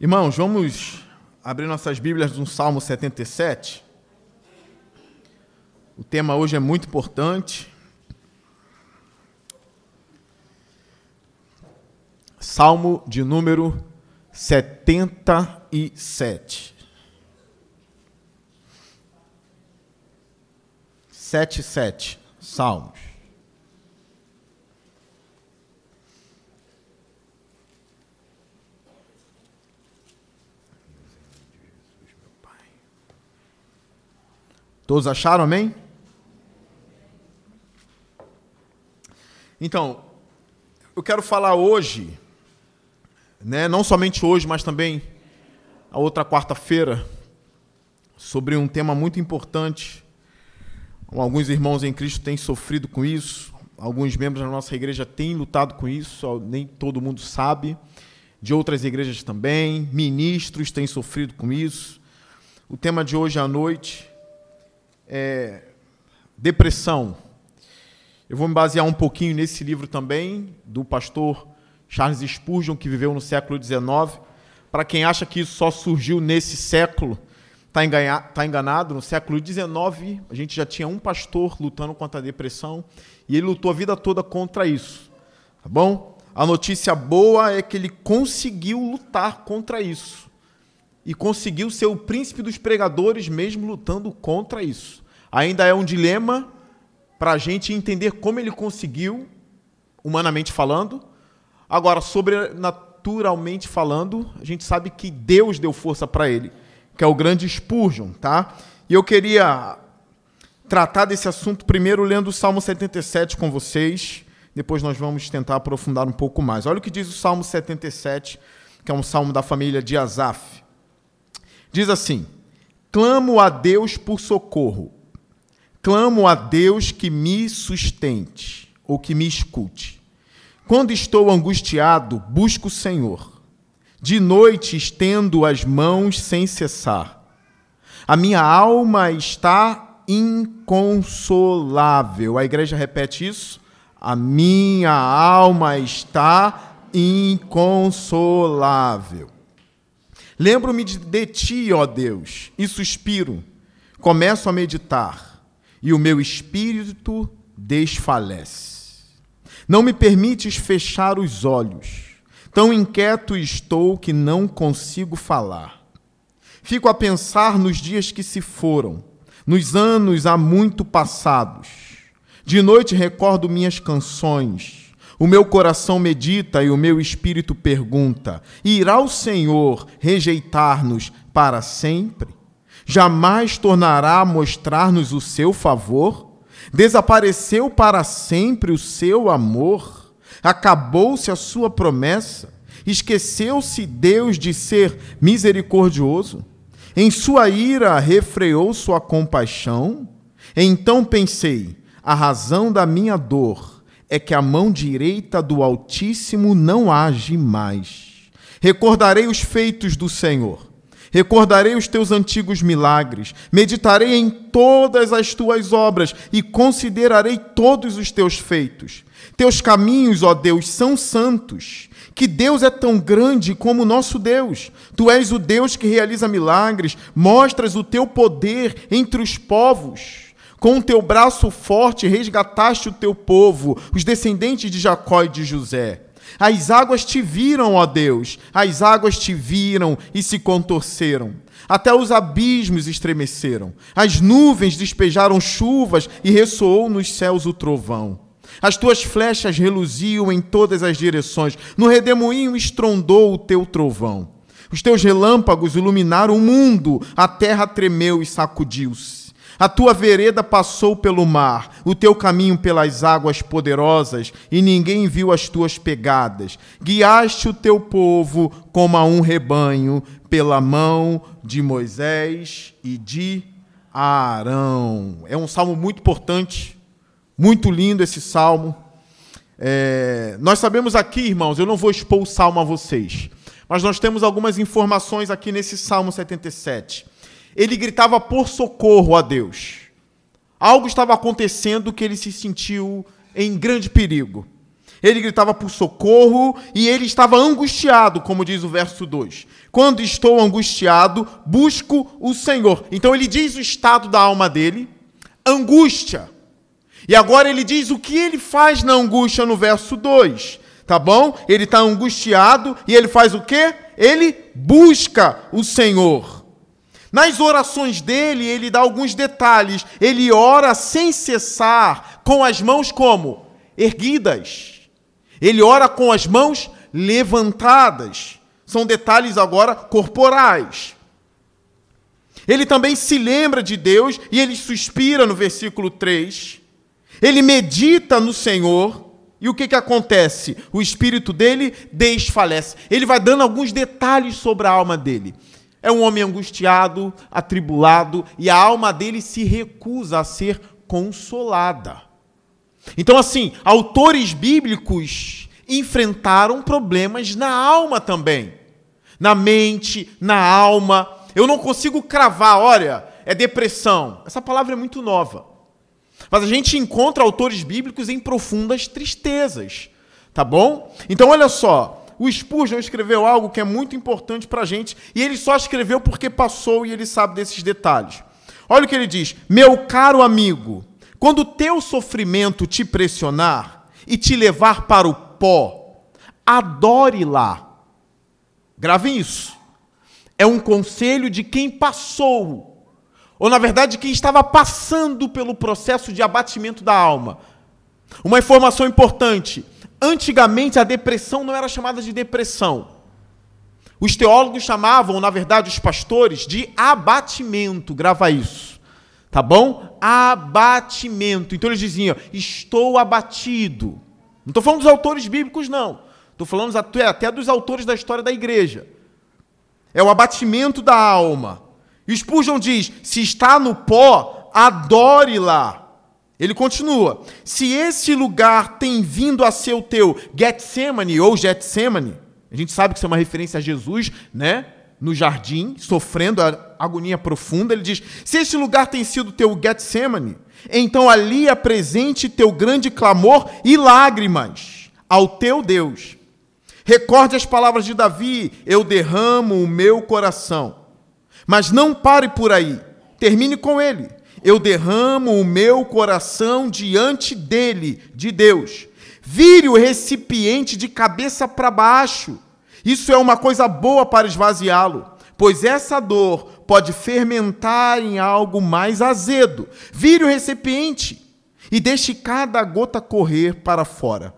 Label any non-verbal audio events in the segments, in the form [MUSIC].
Irmãos, vamos abrir nossas Bíblias no Salmo 77. O tema hoje é muito importante. Salmo de número 77. 77 Salmos. Todos acharam, amém? Então, eu quero falar hoje, né, não somente hoje, mas também a outra quarta-feira, sobre um tema muito importante. Alguns irmãos em Cristo têm sofrido com isso, alguns membros da nossa igreja têm lutado com isso, nem todo mundo sabe. De outras igrejas também, ministros têm sofrido com isso. O tema de hoje à noite é, depressão. Eu vou me basear um pouquinho nesse livro também, do pastor Charles Spurgeon, que viveu no século XIX. Para quem acha que isso só surgiu nesse século, está tá enganado. No século XIX, a gente já tinha um pastor lutando contra a depressão e ele lutou a vida toda contra isso. Tá bom? A notícia boa é que ele conseguiu lutar contra isso e conseguiu ser o príncipe dos pregadores, mesmo lutando contra isso. Ainda é um dilema para a gente entender como ele conseguiu, humanamente falando. Agora, sobrenaturalmente falando, a gente sabe que Deus deu força para ele, que é o grande Spurgeon, tá? E eu queria tratar desse assunto primeiro lendo o Salmo 77 com vocês, depois nós vamos tentar aprofundar um pouco mais. Olha o que diz o Salmo 77, que é um salmo da família de Asaf. Diz assim: Clamo a Deus por socorro. Clamo a Deus que me sustente ou que me escute. Quando estou angustiado, busco o Senhor. De noite estendo as mãos sem cessar. A minha alma está inconsolável. A igreja repete isso. A minha alma está inconsolável. Lembro-me de ti, ó Deus, e suspiro. Começo a meditar, e o meu espírito desfalece. Não me permites fechar os olhos. Tão inquieto estou que não consigo falar. Fico a pensar nos dias que se foram, nos anos há muito passados. De noite recordo minhas canções o meu coração medita e o meu espírito pergunta: irá o Senhor rejeitar-nos para sempre? Jamais tornará a mostrar-nos o seu favor? Desapareceu para sempre o seu amor? Acabou-se a sua promessa? Esqueceu-se Deus de ser misericordioso? Em sua ira refreou sua compaixão? Então pensei: a razão da minha dor é que a mão direita do Altíssimo não age mais. Recordarei os feitos do Senhor, recordarei os teus antigos milagres, meditarei em todas as tuas obras e considerarei todos os teus feitos. Teus caminhos, ó Deus, são santos. Que Deus é tão grande como o nosso Deus. Tu és o Deus que realiza milagres, mostras o teu poder entre os povos. Com o teu braço forte resgataste o teu povo, os descendentes de Jacó e de José. As águas te viram, ó Deus, as águas te viram e se contorceram. Até os abismos estremeceram. As nuvens despejaram chuvas e ressoou nos céus o trovão. As tuas flechas reluziam em todas as direções. No redemoinho estrondou o teu trovão. Os teus relâmpagos iluminaram o mundo. A terra tremeu e sacudiu-se. A tua vereda passou pelo mar, o teu caminho pelas águas poderosas, e ninguém viu as tuas pegadas. Guiaste o teu povo como a um rebanho, pela mão de Moisés e de Arão. É um salmo muito importante, muito lindo esse salmo. É, nós sabemos aqui, irmãos, eu não vou expor o salmo a vocês, mas nós temos algumas informações aqui nesse salmo 77 ele gritava por socorro a Deus. Algo estava acontecendo que ele se sentiu em grande perigo. Ele gritava por socorro e ele estava angustiado, como diz o verso 2. Quando estou angustiado, busco o Senhor. Então ele diz o estado da alma dele, angústia. E agora ele diz o que ele faz na angústia no verso 2. Tá bom? Ele está angustiado e ele faz o quê? Ele busca o Senhor. Nas orações dele, ele dá alguns detalhes. Ele ora sem cessar, com as mãos como? Erguidas. Ele ora com as mãos levantadas. São detalhes agora corporais. Ele também se lembra de Deus e ele suspira no versículo 3. Ele medita no Senhor. E o que, que acontece? O espírito dele desfalece. Ele vai dando alguns detalhes sobre a alma dele. É um homem angustiado, atribulado, e a alma dele se recusa a ser consolada. Então, assim, autores bíblicos enfrentaram problemas na alma também. Na mente, na alma. Eu não consigo cravar, olha, é depressão. Essa palavra é muito nova. Mas a gente encontra autores bíblicos em profundas tristezas. Tá bom? Então, olha só. O Spurgeon escreveu algo que é muito importante para a gente, e ele só escreveu porque passou e ele sabe desses detalhes. Olha o que ele diz: Meu caro amigo, quando o teu sofrimento te pressionar e te levar para o pó, adore lá. Gravem isso. É um conselho de quem passou, ou na verdade, quem estava passando pelo processo de abatimento da alma. Uma informação importante: antigamente a depressão não era chamada de depressão. Os teólogos chamavam, na verdade, os pastores, de abatimento. Grava isso tá bom? Abatimento. Então eles diziam: Estou abatido. Não estou falando dos autores bíblicos, não. Estou falando até dos autores da história da igreja. É o abatimento da alma. E Spurgeon diz: Se está no pó, adore lá. Ele continua: Se esse lugar tem vindo a ser o teu Getsemane ou Getsemane, a gente sabe que isso é uma referência a Jesus, né? no jardim, sofrendo a agonia profunda, ele diz: Se este lugar tem sido teu Getsemane, então ali apresente teu grande clamor e lágrimas ao teu Deus. Recorde as palavras de Davi: Eu derramo o meu coração. Mas não pare por aí, termine com ele. Eu derramo o meu coração diante dele, de Deus. Vire o recipiente de cabeça para baixo isso é uma coisa boa para esvaziá-lo, pois essa dor pode fermentar em algo mais azedo. Vire o recipiente e deixe cada gota correr para fora,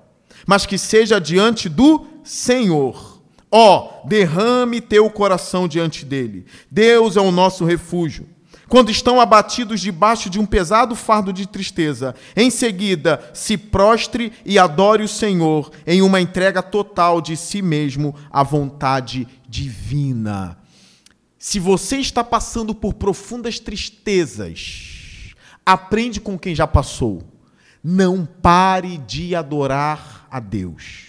mas que seja diante do Senhor. Ó, oh, derrame teu coração diante dele. Deus é o nosso refúgio quando estão abatidos debaixo de um pesado fardo de tristeza. Em seguida, se prostre e adore o Senhor em uma entrega total de si mesmo à vontade divina. Se você está passando por profundas tristezas, aprende com quem já passou. Não pare de adorar a Deus.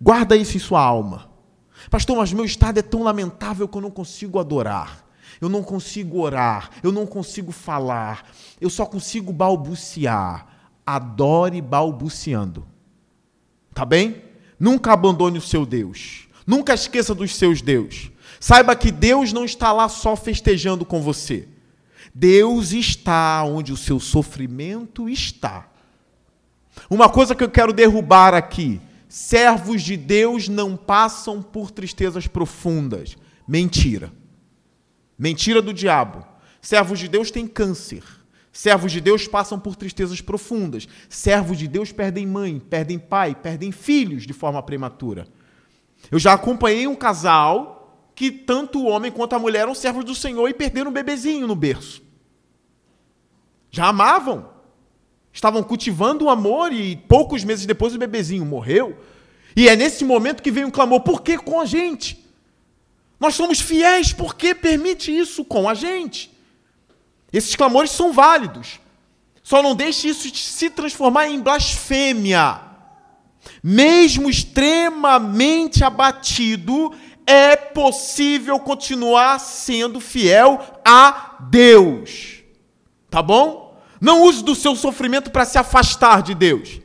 Guarda isso em sua alma. Pastor, mas meu estado é tão lamentável que eu não consigo adorar eu não consigo orar, eu não consigo falar, eu só consigo balbuciar. Adore balbuciando. Tá bem? Nunca abandone o seu Deus. Nunca esqueça dos seus Deus. Saiba que Deus não está lá só festejando com você. Deus está onde o seu sofrimento está. Uma coisa que eu quero derrubar aqui: servos de Deus não passam por tristezas profundas. Mentira. Mentira do diabo. Servos de Deus têm câncer. Servos de Deus passam por tristezas profundas. Servos de Deus perdem mãe, perdem pai, perdem filhos de forma prematura. Eu já acompanhei um casal que tanto o homem quanto a mulher eram servos do Senhor e perderam um bebezinho no berço. Já amavam. Estavam cultivando o amor e poucos meses depois o bebezinho morreu. E é nesse momento que vem um clamor: por que com a gente? Nós somos fiéis porque permite isso com a gente. Esses clamores são válidos. Só não deixe isso se transformar em blasfêmia. Mesmo extremamente abatido, é possível continuar sendo fiel a Deus. Tá bom? Não use do seu sofrimento para se afastar de Deus.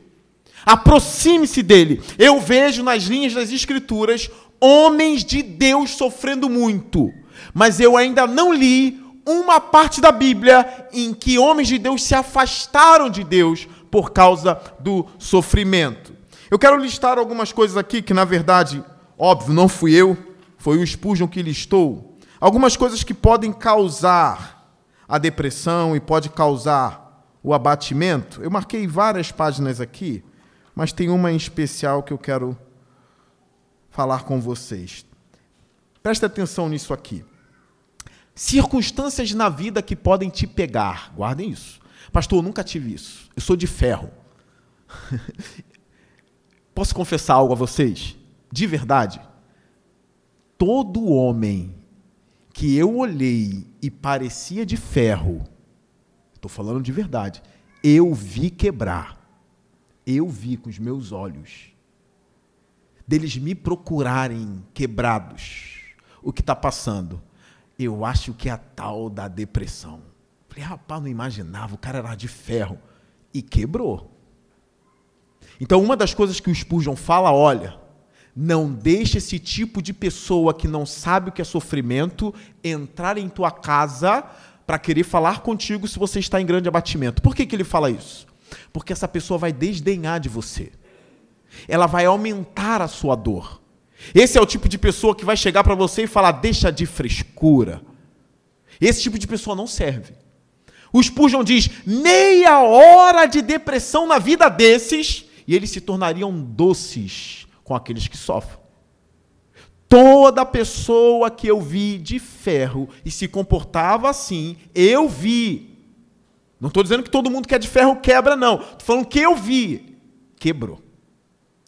Aproxime-se dele. Eu vejo nas linhas das Escrituras homens de Deus sofrendo muito, mas eu ainda não li uma parte da Bíblia em que homens de Deus se afastaram de Deus por causa do sofrimento. Eu quero listar algumas coisas aqui que, na verdade, óbvio, não fui eu, foi o Spurgeon que listou. Algumas coisas que podem causar a depressão e pode causar o abatimento. Eu marquei várias páginas aqui, mas tem uma em especial que eu quero falar com vocês. Preste atenção nisso aqui. Circunstâncias na vida que podem te pegar. Guardem isso. Pastor, eu nunca tive isso. Eu sou de ferro. [LAUGHS] Posso confessar algo a vocês? De verdade. Todo homem que eu olhei e parecia de ferro, estou falando de verdade, eu vi quebrar. Eu vi com os meus olhos. Deles me procurarem quebrados. O que está passando? Eu acho que é a tal da depressão. Falei, rapaz, não imaginava, o cara era de ferro. E quebrou. Então, uma das coisas que o Spurgeon fala, olha, não deixe esse tipo de pessoa que não sabe o que é sofrimento entrar em tua casa para querer falar contigo se você está em grande abatimento. Por que, que ele fala isso? Porque essa pessoa vai desdenhar de você. Ela vai aumentar a sua dor. Esse é o tipo de pessoa que vai chegar para você e falar: deixa de frescura. Esse tipo de pessoa não serve. O Spurgeon diz: meia hora de depressão na vida desses e eles se tornariam doces com aqueles que sofrem. Toda pessoa que eu vi de ferro e se comportava assim, eu vi. Não estou dizendo que todo mundo que é de ferro quebra, não. Estou falando que eu vi. Quebrou.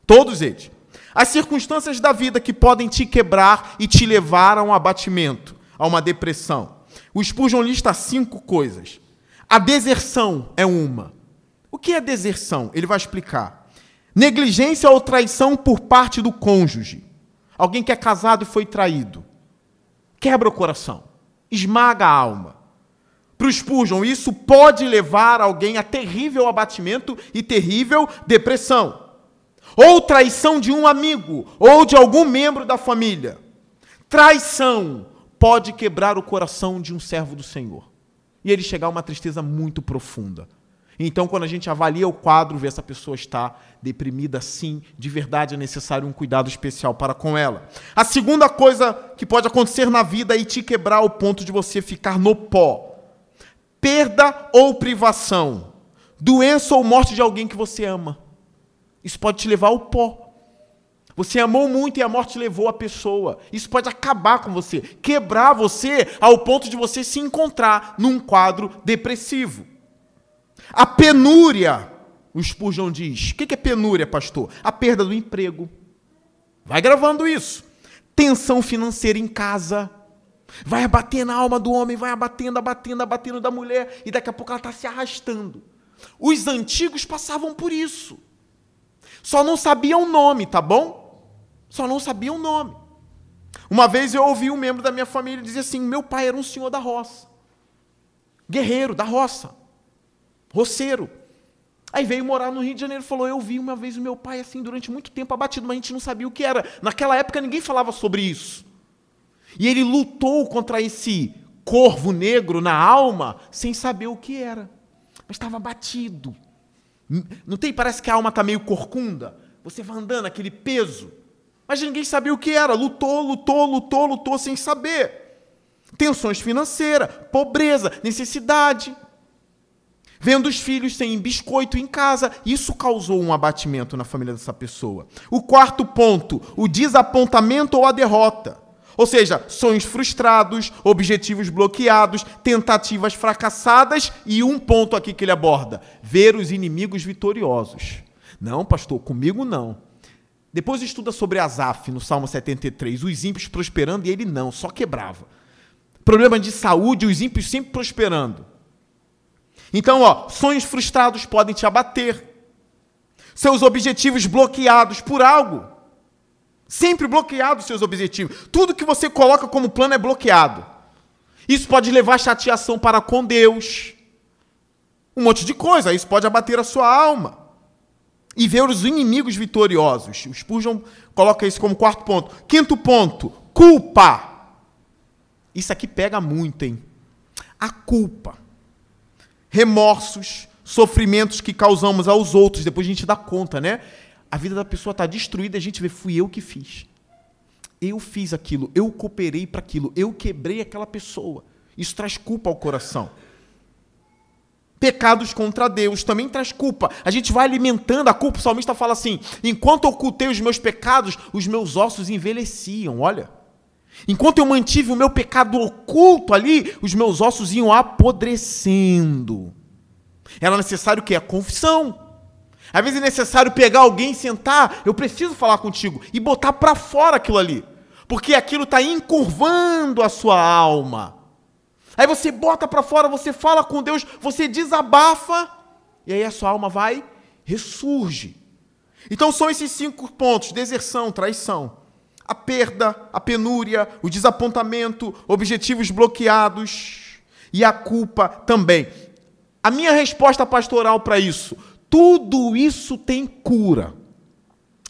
Todos eles. As circunstâncias da vida que podem te quebrar e te levar a um abatimento, a uma depressão. O Spurgeon lista cinco coisas. A deserção é uma. O que é deserção? Ele vai explicar. Negligência ou traição por parte do cônjuge. Alguém que é casado e foi traído. Quebra o coração, esmaga a alma. Para o Spurgeon, isso pode levar alguém a terrível abatimento e terrível depressão ou traição de um amigo, ou de algum membro da família. Traição pode quebrar o coração de um servo do Senhor e ele chegar a uma tristeza muito profunda. Então, quando a gente avalia o quadro, vê essa pessoa está deprimida, sim, de verdade é necessário um cuidado especial para com ela. A segunda coisa que pode acontecer na vida é te quebrar ao ponto de você ficar no pó. Perda ou privação, doença ou morte de alguém que você ama. Isso pode te levar ao pó. Você amou muito e a morte levou a pessoa. Isso pode acabar com você, quebrar você ao ponto de você se encontrar num quadro depressivo. A penúria, o Spurgeon diz. O que é penúria, pastor? A perda do emprego. Vai gravando isso. Tensão financeira em casa. Vai abatendo na alma do homem, vai abatendo, abatendo, abatendo da mulher, e daqui a pouco ela está se arrastando. Os antigos passavam por isso. Só não sabia o nome, tá bom? Só não sabia o nome. Uma vez eu ouvi um membro da minha família dizer assim: meu pai era um senhor da roça. Guerreiro da roça. Roceiro. Aí veio morar no Rio de Janeiro e falou: Eu vi uma vez o meu pai assim durante muito tempo abatido, mas a gente não sabia o que era. Naquela época ninguém falava sobre isso. E ele lutou contra esse corvo negro na alma sem saber o que era. Mas estava abatido. Não tem? Parece que a alma está meio corcunda. Você vai andando, aquele peso. Mas ninguém sabia o que era. Lutou, lutou, lutou, lutou sem saber. Tensões financeiras, pobreza, necessidade. Vendo os filhos sem biscoito em casa, isso causou um abatimento na família dessa pessoa. O quarto ponto, o desapontamento ou a derrota. Ou seja, sonhos frustrados, objetivos bloqueados, tentativas fracassadas e um ponto aqui que ele aborda: ver os inimigos vitoriosos. Não, pastor, comigo não. Depois estuda sobre Asaf no Salmo 73, os ímpios prosperando e ele não, só quebrava. Problema de saúde, os ímpios sempre prosperando. Então, ó, sonhos frustrados podem te abater. Seus objetivos bloqueados por algo. Sempre bloqueado os seus objetivos. Tudo que você coloca como plano é bloqueado. Isso pode levar a chateação para com Deus. Um monte de coisa. Isso pode abater a sua alma. e ver os inimigos vitoriosos. O Spurgeon coloca isso como quarto ponto. Quinto ponto, culpa. Isso aqui pega muito, hein? A culpa. Remorsos, sofrimentos que causamos aos outros, depois a gente dá conta, né? A vida da pessoa está destruída, a gente vê, fui eu que fiz. Eu fiz aquilo, eu cooperei para aquilo, eu quebrei aquela pessoa. Isso traz culpa ao coração. Pecados contra Deus também traz culpa. A gente vai alimentando a culpa. O salmista fala assim: enquanto ocultei os meus pecados, os meus ossos envelheciam. Olha. Enquanto eu mantive o meu pecado oculto ali, os meus ossos iam apodrecendo. Era necessário o quê? A confissão. Às vezes é necessário pegar alguém, sentar, eu preciso falar contigo, e botar para fora aquilo ali. Porque aquilo está encurvando a sua alma. Aí você bota para fora, você fala com Deus, você desabafa, e aí a sua alma vai, ressurge. Então são esses cinco pontos: deserção, traição, a perda, a penúria, o desapontamento, objetivos bloqueados e a culpa também. A minha resposta pastoral para isso: tudo isso tem cura.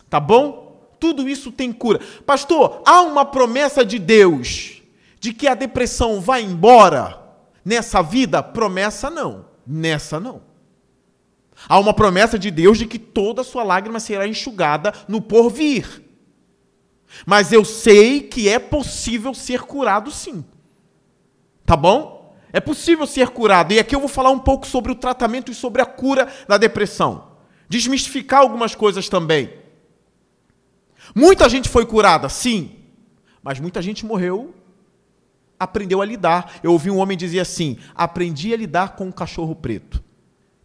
Tá bom? Tudo isso tem cura. Pastor, há uma promessa de Deus de que a depressão vai embora nessa vida? Promessa não. Nessa não. Há uma promessa de Deus de que toda sua lágrima será enxugada no porvir. Mas eu sei que é possível ser curado sim. Tá bom? É possível ser curado. E aqui eu vou falar um pouco sobre o tratamento e sobre a cura da depressão. Desmistificar algumas coisas também. Muita gente foi curada, sim. Mas muita gente morreu aprendeu a lidar. Eu ouvi um homem dizer assim: aprendi a lidar com um cachorro preto.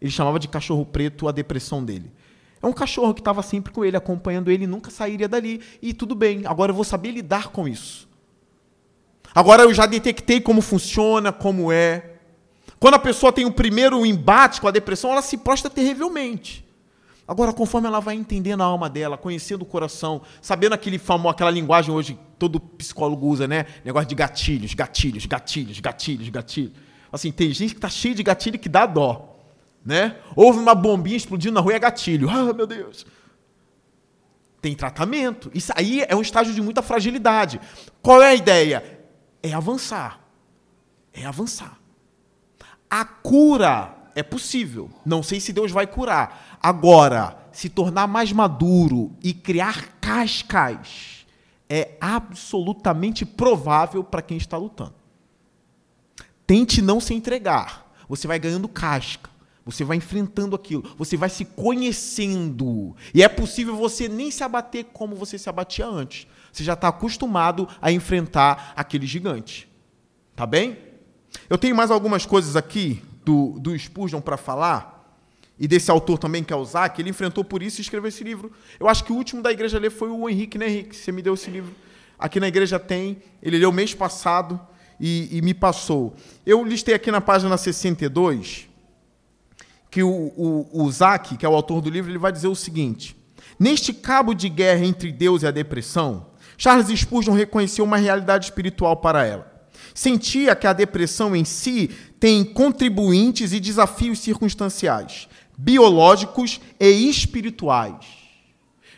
Ele chamava de cachorro preto a depressão dele. É um cachorro que estava sempre com ele, acompanhando ele, nunca sairia dali. E tudo bem, agora eu vou saber lidar com isso. Agora eu já detectei como funciona, como é. Quando a pessoa tem o primeiro embate com a depressão, ela se prostra terrivelmente. Agora, conforme ela vai entendendo a alma dela, conhecendo o coração, sabendo aquele famoso, aquela linguagem hoje todo psicólogo usa, né? Negócio de gatilhos, gatilhos, gatilhos, gatilhos, gatilhos. Assim, tem gente que está cheio de gatilho que dá dó, né? Houve uma bombinha explodindo na rua e é gatilho. Ah, meu Deus. Tem tratamento. Isso aí é um estágio de muita fragilidade. Qual é a ideia? É avançar. É avançar. A cura é possível. Não sei se Deus vai curar. Agora, se tornar mais maduro e criar cascas é absolutamente provável para quem está lutando. Tente não se entregar. Você vai ganhando casca. Você vai enfrentando aquilo. Você vai se conhecendo. E é possível você nem se abater como você se abatia antes. Você já está acostumado a enfrentar aquele gigante. Tá bem? Eu tenho mais algumas coisas aqui do, do Spurgeon para falar, e desse autor também, que é o Zac, ele enfrentou por isso e escreveu esse livro. Eu acho que o último da igreja ler foi o Henrique, né, Henrique? Você me deu esse livro. Aqui na igreja tem, ele leu mês passado e, e me passou. Eu listei aqui na página 62 que o, o, o Zac, que é o autor do livro, ele vai dizer o seguinte: Neste cabo de guerra entre Deus e a depressão, Charles Spurgeon reconheceu uma realidade espiritual para ela. Sentia que a depressão em si tem contribuintes e desafios circunstanciais, biológicos e espirituais.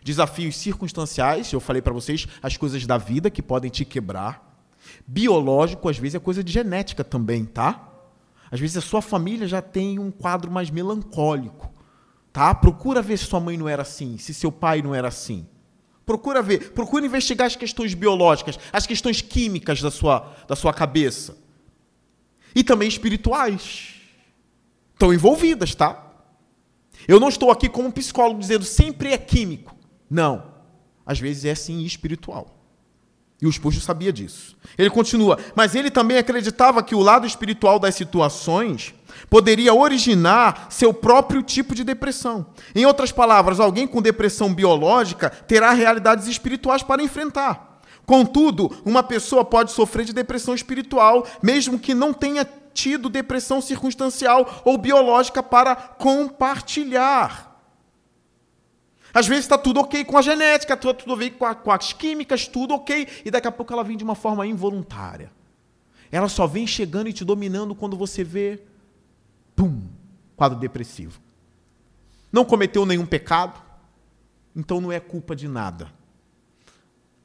Desafios circunstanciais, eu falei para vocês, as coisas da vida que podem te quebrar. Biológico, às vezes, é coisa de genética também, tá? Às vezes a sua família já tem um quadro mais melancólico, tá? Procura ver se sua mãe não era assim, se seu pai não era assim. Procura ver, procura investigar as questões biológicas, as questões químicas da sua, da sua cabeça. E também espirituais. Estão envolvidas, tá? Eu não estou aqui como psicólogo dizendo sempre é químico. Não. Às vezes é sim espiritual. E o Spurgeon sabia disso. Ele continua, mas ele também acreditava que o lado espiritual das situações poderia originar seu próprio tipo de depressão. Em outras palavras, alguém com depressão biológica terá realidades espirituais para enfrentar. Contudo, uma pessoa pode sofrer de depressão espiritual, mesmo que não tenha tido depressão circunstancial ou biológica para compartilhar. Às vezes está tudo ok com a genética, tudo, tudo ok com, a, com as químicas, tudo ok, e daqui a pouco ela vem de uma forma involuntária. Ela só vem chegando e te dominando quando você vê pum, quadro depressivo. Não cometeu nenhum pecado, então não é culpa de nada.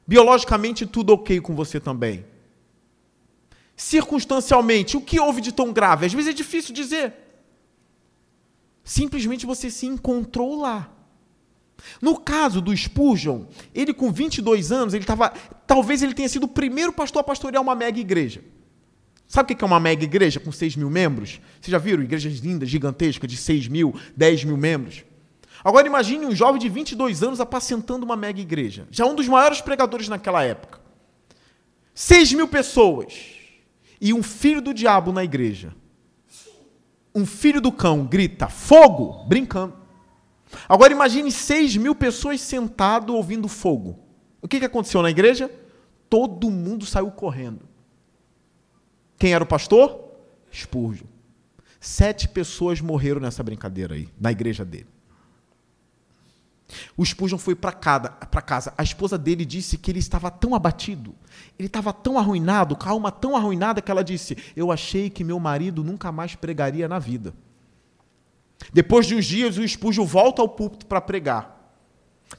Biologicamente, tudo ok com você também. Circunstancialmente, o que houve de tão grave? Às vezes é difícil dizer. Simplesmente você se encontrou lá. No caso do Spurgeon, ele com 22 anos, ele estava, talvez ele tenha sido o primeiro pastor a pastorear uma mega igreja. Sabe o que é uma mega igreja com 6 mil membros? Vocês já viram igrejas lindas, gigantescas, de 6 mil, 10 mil membros? Agora imagine um jovem de 22 anos apacentando uma mega igreja. Já um dos maiores pregadores naquela época. 6 mil pessoas. E um filho do diabo na igreja. Um filho do cão grita, fogo, brincando. Agora imagine 6 mil pessoas sentado ouvindo fogo. O que, aconteceu na igreja? Todo mundo saiu correndo. Quem era o pastor? Spurgeon. Sete pessoas morreram nessa brincadeira aí, na igreja dele. O Spurgeon foi para casa. A esposa dele disse que ele estava tão abatido, ele estava tão arruinado, com a alma tão arruinada, que ela disse: Eu achei que meu marido nunca mais pregaria na vida. Depois de uns dias, o Spurgeon volta ao púlpito para pregar.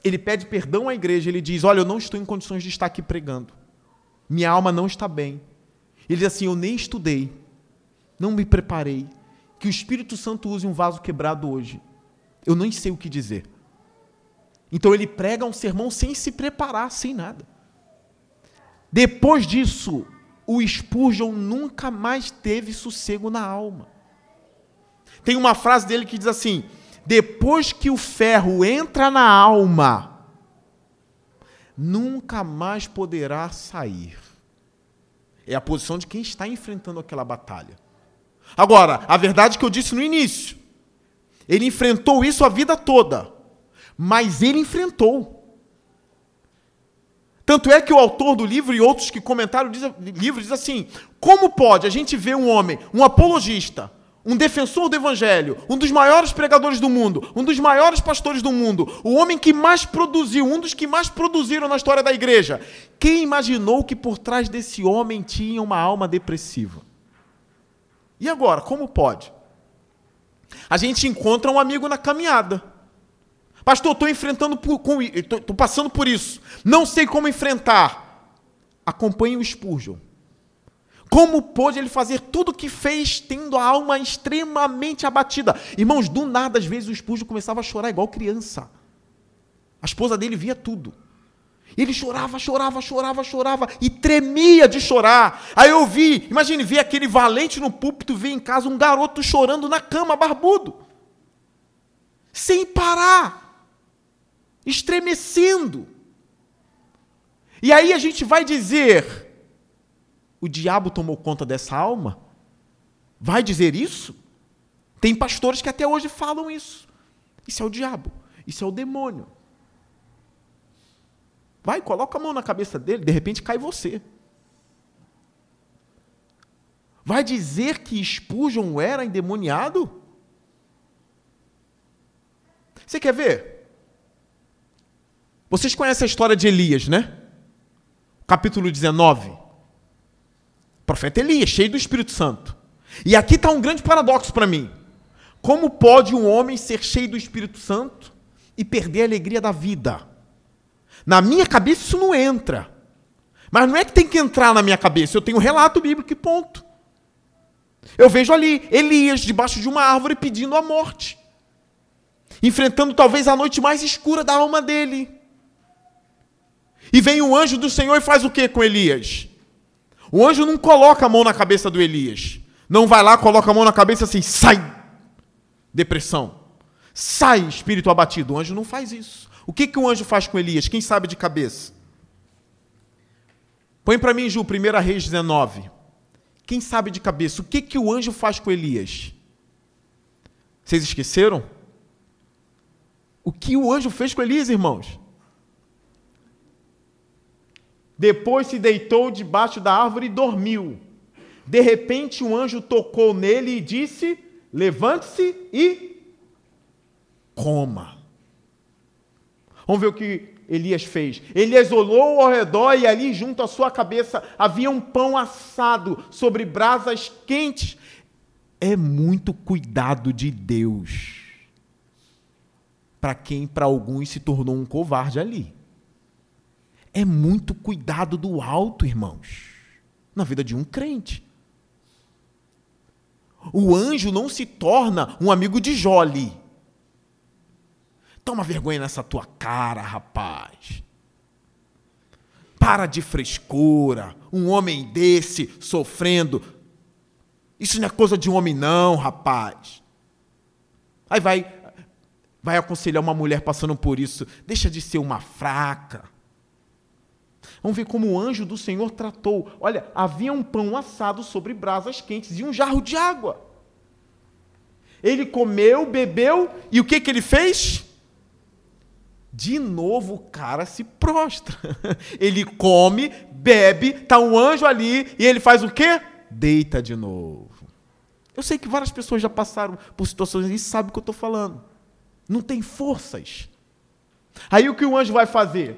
Ele pede perdão à igreja, ele diz: Olha, eu não estou em condições de estar aqui pregando. Minha alma não está bem. Ele diz assim: Eu nem estudei, não me preparei. Que o Espírito Santo use um vaso quebrado hoje. Eu nem sei o que dizer. Então ele prega um sermão sem se preparar, sem nada. Depois disso, o Spurgeon nunca mais teve sossego na alma. Tem uma frase dele que diz assim: depois que o ferro entra na alma, nunca mais poderá sair. É a posição de quem está enfrentando aquela batalha. Agora, a verdade que eu disse no início, ele enfrentou isso a vida toda mas ele enfrentou. Tanto é que o autor do livro e outros que comentaram o livro diz assim: como pode a gente ver um homem, um apologista, um defensor do evangelho, um dos maiores pregadores do mundo, um dos maiores pastores do mundo, o homem que mais produziu, um dos que mais produziram na história da igreja. Quem imaginou que por trás desse homem tinha uma alma depressiva? E agora, como pode? A gente encontra um amigo na caminhada. Pastor, estou enfrentando por, com estou passando por isso. Não sei como enfrentar. Acompanhe o Spurgeon. Como pôde ele fazer tudo o que fez, tendo a alma extremamente abatida? Irmãos, do nada, às vezes, o Spurgeon começava a chorar igual criança. A esposa dele via tudo. Ele chorava, chorava, chorava, chorava e tremia de chorar. Aí eu vi, imagine, ver aquele valente no púlpito, ver em casa um garoto chorando na cama, barbudo. Sem parar estremecendo. E aí a gente vai dizer: o diabo tomou conta dessa alma? Vai dizer isso? Tem pastores que até hoje falam isso. Isso é o diabo, isso é o demônio. Vai, coloca a mão na cabeça dele, de repente cai você. Vai dizer que Spurgeon era endemoniado? Você quer ver? Vocês conhecem a história de Elias, né? Capítulo 19. Profeta Elias, cheio do Espírito Santo. E aqui está um grande paradoxo para mim. Como pode um homem ser cheio do Espírito Santo e perder a alegria da vida? Na minha cabeça isso não entra. Mas não é que tem que entrar na minha cabeça, eu tenho um relato bíblico e ponto. Eu vejo ali Elias debaixo de uma árvore pedindo a morte, enfrentando talvez a noite mais escura da alma dele. E vem o anjo do Senhor e faz o que com Elias? O anjo não coloca a mão na cabeça do Elias. Não vai lá, coloca a mão na cabeça assim, sai! Depressão. Sai, espírito abatido. O anjo não faz isso. O que, que o anjo faz com Elias? Quem sabe de cabeça? Põe para mim, Ju, 1 Reis 19. Quem sabe de cabeça? O que, que o anjo faz com Elias? Vocês esqueceram? O que o anjo fez com Elias, irmãos? Depois se deitou debaixo da árvore e dormiu. De repente, um anjo tocou nele e disse: Levante-se e coma. Vamos ver o que Elias fez. Elias olhou ao redor e ali, junto à sua cabeça, havia um pão assado sobre brasas quentes. É muito cuidado de Deus para quem para alguns se tornou um covarde ali. É muito cuidado do alto, irmãos, na vida de um crente. O anjo não se torna um amigo de Jole. Toma vergonha nessa tua cara, rapaz. Para de frescura. Um homem desse sofrendo. Isso não é coisa de um homem, não, rapaz. Aí vai, vai aconselhar uma mulher passando por isso. Deixa de ser uma fraca. Vamos ver como o anjo do Senhor tratou. Olha, havia um pão assado sobre brasas quentes e um jarro de água. Ele comeu, bebeu e o que, que ele fez? De novo o cara se prostra. [LAUGHS] Ele come, bebe, tá um anjo ali e ele faz o quê? Deita de novo. Eu sei que várias pessoas já passaram por situações e sabem o que eu estou falando. Não tem forças. Aí o que o anjo vai fazer?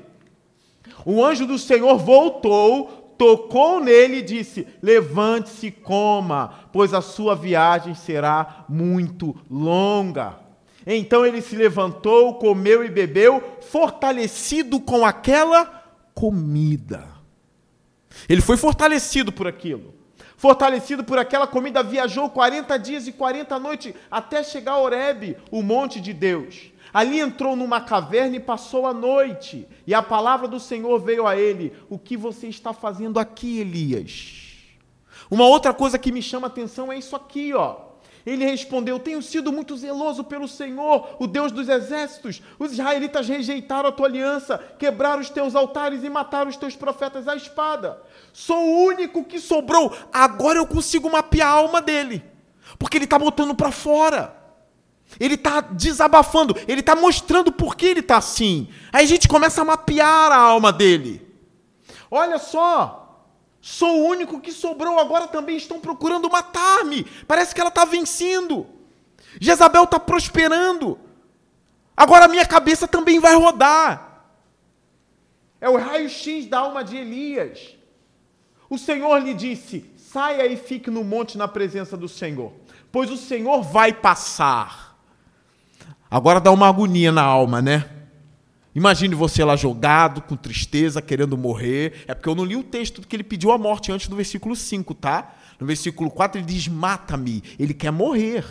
O anjo do Senhor voltou, tocou nele e disse: Levante-se, coma, pois a sua viagem será muito longa. Então ele se levantou, comeu e bebeu, fortalecido com aquela comida. Ele foi fortalecido por aquilo. Fortalecido por aquela comida, viajou 40 dias e 40 noites até chegar a Horebe, o monte de Deus. Ali entrou numa caverna e passou a noite. E a palavra do Senhor veio a ele: O que você está fazendo aqui, Elias? Uma outra coisa que me chama a atenção é isso aqui, ó. Ele respondeu: Tenho sido muito zeloso pelo Senhor, o Deus dos exércitos. Os israelitas rejeitaram a tua aliança, quebraram os teus altares e mataram os teus profetas à espada. Sou o único que sobrou. Agora eu consigo mapear a alma dele, porque ele está botando para fora. Ele está desabafando, ele está mostrando por que ele está assim. Aí a gente começa a mapear a alma dele. Olha só, Sou o único que sobrou, agora também estão procurando matar-me. Parece que ela está vencendo. Jezabel está prosperando. Agora minha cabeça também vai rodar. É o raio-x da alma de Elias. O Senhor lhe disse: saia e fique no monte na presença do Senhor, pois o Senhor vai passar. Agora dá uma agonia na alma, né? Imagine você lá jogado, com tristeza, querendo morrer. É porque eu não li o texto que ele pediu a morte antes do versículo 5, tá? No versículo 4 ele diz: Mata-me. Ele quer morrer.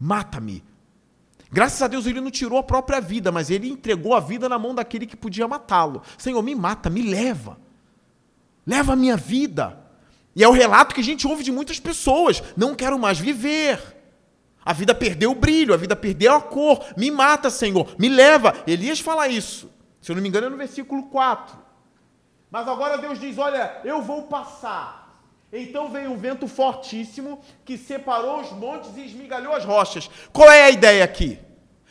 Mata-me. Graças a Deus ele não tirou a própria vida, mas ele entregou a vida na mão daquele que podia matá-lo. Senhor, me mata, me leva. Leva a minha vida. E é o relato que a gente ouve de muitas pessoas. Não quero mais viver. A vida perdeu o brilho, a vida perdeu a cor. Me mata, Senhor, me leva. Elias fala isso. Se eu não me engano, é no versículo 4. Mas agora Deus diz: Olha, eu vou passar. Então veio um vento fortíssimo que separou os montes e esmigalhou as rochas. Qual é a ideia aqui?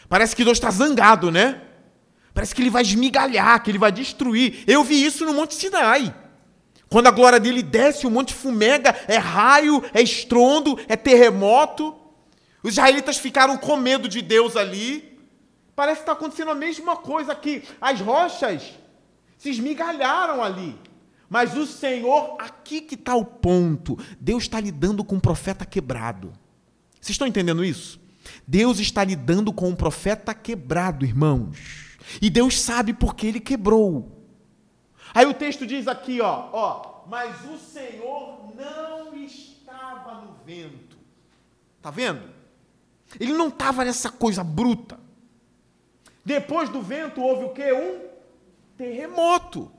Parece que Deus está zangado, né? Parece que ele vai esmigalhar, que ele vai destruir. Eu vi isso no Monte Sinai. Quando a glória dele desce, o monte fumega, é raio, é estrondo, é terremoto. Os israelitas ficaram com medo de Deus ali. Parece que está acontecendo a mesma coisa aqui. As rochas se esmigalharam ali. Mas o Senhor, aqui que está o ponto. Deus está lidando com um profeta quebrado. Vocês estão entendendo isso? Deus está lidando com um profeta quebrado, irmãos. E Deus sabe por que ele quebrou. Aí o texto diz aqui, ó, ó, mas o Senhor não estava no vento. Tá vendo? Ele não estava nessa coisa bruta. Depois do vento houve o que? Um terremoto.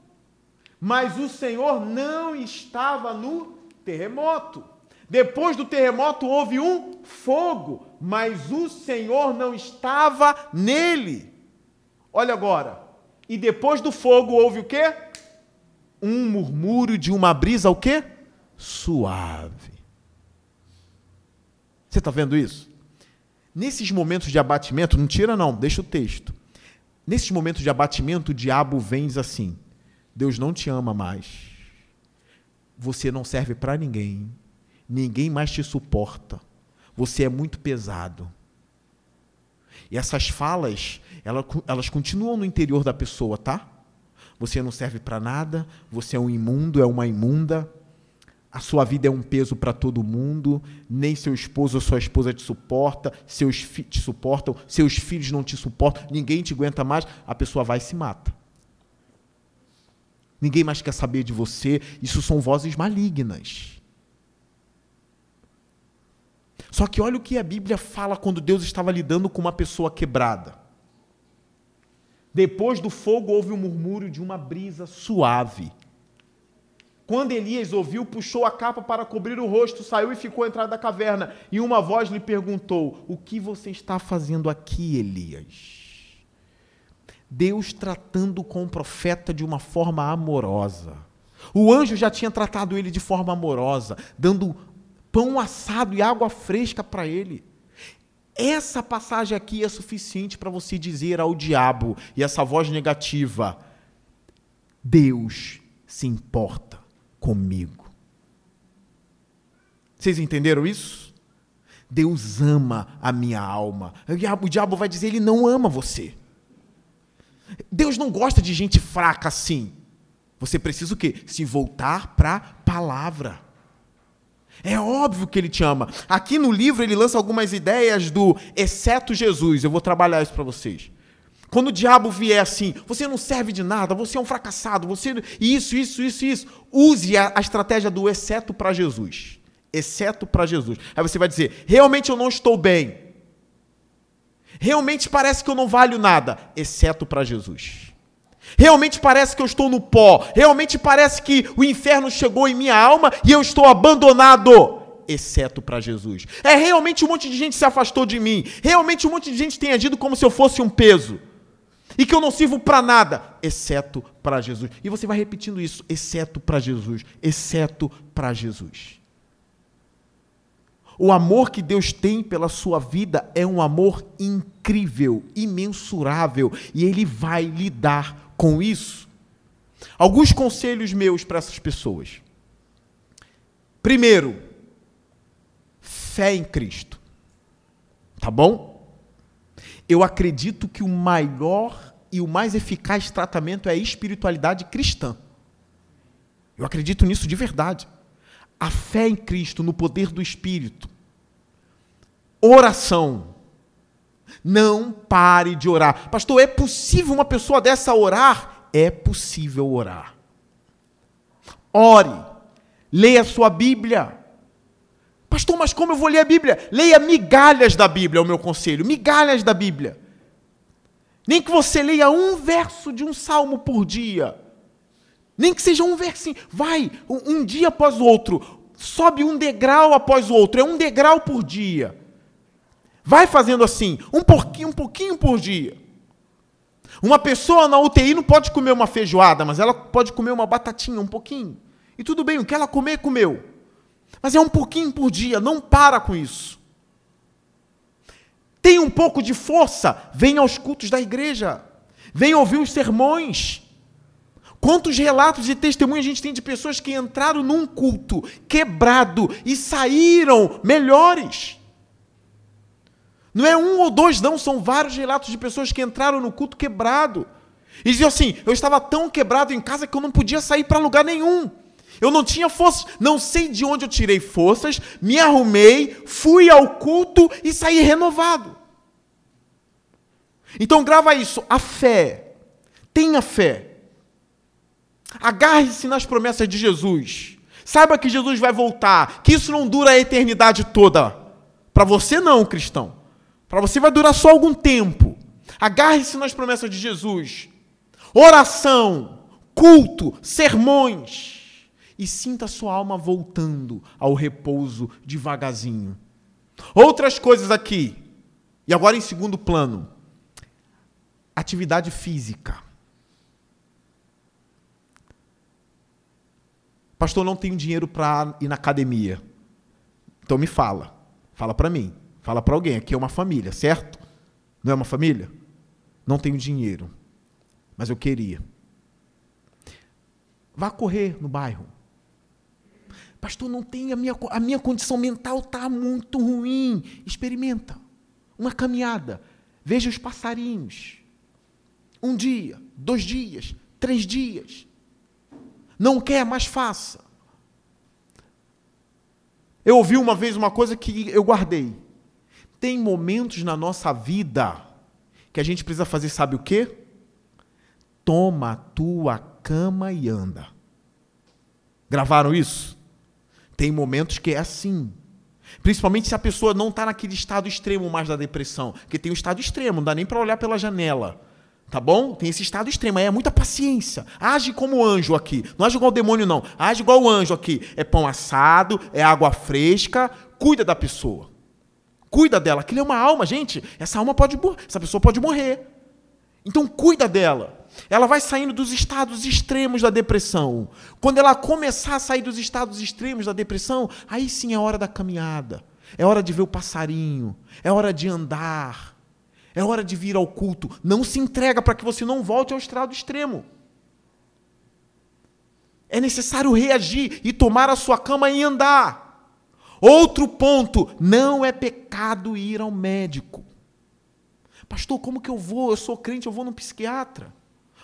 Mas o Senhor não estava no terremoto. Depois do terremoto houve um fogo, mas o Senhor não estava nele. Olha agora. E depois do fogo houve o quê? Um murmúrio de uma brisa o quê? Suave. Você está vendo isso? Nesses momentos de abatimento, não tira não, deixa o texto. Nesses momentos de abatimento, o diabo vem diz assim: Deus não te ama mais. Você não serve para ninguém. Ninguém mais te suporta. Você é muito pesado. E essas falas, elas, elas continuam no interior da pessoa, tá? Você não serve para nada, você é um imundo, é uma imunda, a sua vida é um peso para todo mundo, nem seu esposo ou sua esposa te suporta, seus filhos te suportam, seus filhos não te suportam, ninguém te aguenta mais, a pessoa vai e se mata. Ninguém mais quer saber de você, isso são vozes malignas. Só que olha o que a Bíblia fala quando Deus estava lidando com uma pessoa quebrada. Depois do fogo houve um murmúrio de uma brisa suave. Quando Elias ouviu, puxou a capa para cobrir o rosto, saiu e ficou à entrada da caverna. E uma voz lhe perguntou: O que você está fazendo aqui, Elias? Deus tratando com o profeta de uma forma amorosa. O anjo já tinha tratado ele de forma amorosa, dando pão assado e água fresca para ele. Essa passagem aqui é suficiente para você dizer ao diabo e essa voz negativa: Deus se importa comigo. Vocês entenderam isso? Deus ama a minha alma. O diabo, vai dizer: Ele não ama você. Deus não gosta de gente fraca assim. Você precisa o quê? Se voltar para a palavra. É óbvio que ele te ama. Aqui no livro ele lança algumas ideias do exceto Jesus. Eu vou trabalhar isso para vocês. Quando o diabo vier assim, você não serve de nada, você é um fracassado, você isso, isso, isso, isso, use a, a estratégia do exceto para Jesus. Exceto para Jesus. Aí você vai dizer: realmente eu não estou bem. Realmente parece que eu não valho nada, exceto para Jesus. Realmente parece que eu estou no pó. Realmente parece que o inferno chegou em minha alma e eu estou abandonado exceto para Jesus. É realmente um monte de gente se afastou de mim. Realmente um monte de gente tem agido como se eu fosse um peso e que eu não sirvo para nada, exceto para Jesus. E você vai repetindo isso, exceto para Jesus, exceto para Jesus. O amor que Deus tem pela sua vida é um amor incrível, imensurável, e Ele vai lidar com isso. Alguns conselhos meus para essas pessoas. Primeiro, fé em Cristo. Tá bom? Eu acredito que o maior e o mais eficaz tratamento é a espiritualidade cristã. Eu acredito nisso de verdade. A fé em Cristo, no poder do Espírito. Oração. Não pare de orar. Pastor, é possível uma pessoa dessa orar? É possível orar. Ore. Leia a sua Bíblia. Pastor, mas como eu vou ler a Bíblia? Leia migalhas da Bíblia, é o meu conselho. Migalhas da Bíblia. Nem que você leia um verso de um salmo por dia. Nem que seja um versinho. Vai, um, dia após o outro. Sobe um degrau após o outro. É um degrau por dia. Vai fazendo assim, um pouquinho, um pouquinho por dia. Uma pessoa na UTI não pode comer uma feijoada, mas ela pode comer uma batatinha, um pouquinho. E tudo bem, o que ela comer, comeu. Mas é um pouquinho por dia, não para com isso. Tem um pouco de força, vem aos cultos da igreja. Vem ouvir os sermões. Quantos relatos e testemunhos a gente tem de pessoas que entraram num culto quebrado e saíram melhores? Não é um ou dois, não, são vários relatos de pessoas que entraram no culto quebrado. E diziam assim: eu estava tão quebrado em casa que eu não podia sair para lugar nenhum. Eu não tinha forças, não sei de onde eu tirei forças, me arrumei, fui ao culto e saí renovado. Então grava isso, a fé. Tenha fé. Agarre-se nas promessas de Jesus. Saiba que Jesus vai voltar, que isso não dura a eternidade toda. Para você não, cristão. Para você vai durar só algum tempo. Agarre-se nas promessas de Jesus. Oração, culto, sermões e sinta sua alma voltando ao repouso devagarzinho. Outras coisas aqui, e agora em segundo plano: atividade física. Pastor, não tenho dinheiro para ir na academia. Então me fala. Fala para mim. Fala para alguém. Aqui é uma família, certo? Não é uma família? Não tenho dinheiro. Mas eu queria. Vá correr no bairro. Pastor, não tem a minha, a minha condição mental está muito ruim. Experimenta uma caminhada. Veja os passarinhos. Um dia, dois dias, três dias. Não quer, mas faça. Eu ouvi uma vez uma coisa que eu guardei. Tem momentos na nossa vida que a gente precisa fazer, sabe o quê? Toma a tua cama e anda. Gravaram isso? Tem momentos que é assim. Principalmente se a pessoa não está naquele estado extremo mais da depressão. Porque tem o estado extremo, não dá nem para olhar pela janela. Tá bom? Tem esse estado extremo. Aí é muita paciência. Age como anjo aqui. Não age igual o demônio, não. Age igual o anjo aqui. É pão assado, é água fresca. Cuida da pessoa. Cuida dela. Aquilo é uma alma, gente. Essa alma pode Essa pessoa pode morrer. Então cuida dela. Ela vai saindo dos estados extremos da depressão. Quando ela começar a sair dos estados extremos da depressão, aí sim é hora da caminhada. É hora de ver o passarinho. É hora de andar. É hora de vir ao culto. Não se entrega para que você não volte ao estado extremo. É necessário reagir e tomar a sua cama e andar. Outro ponto: não é pecado ir ao médico. Pastor, como que eu vou? Eu sou crente, eu vou no psiquiatra.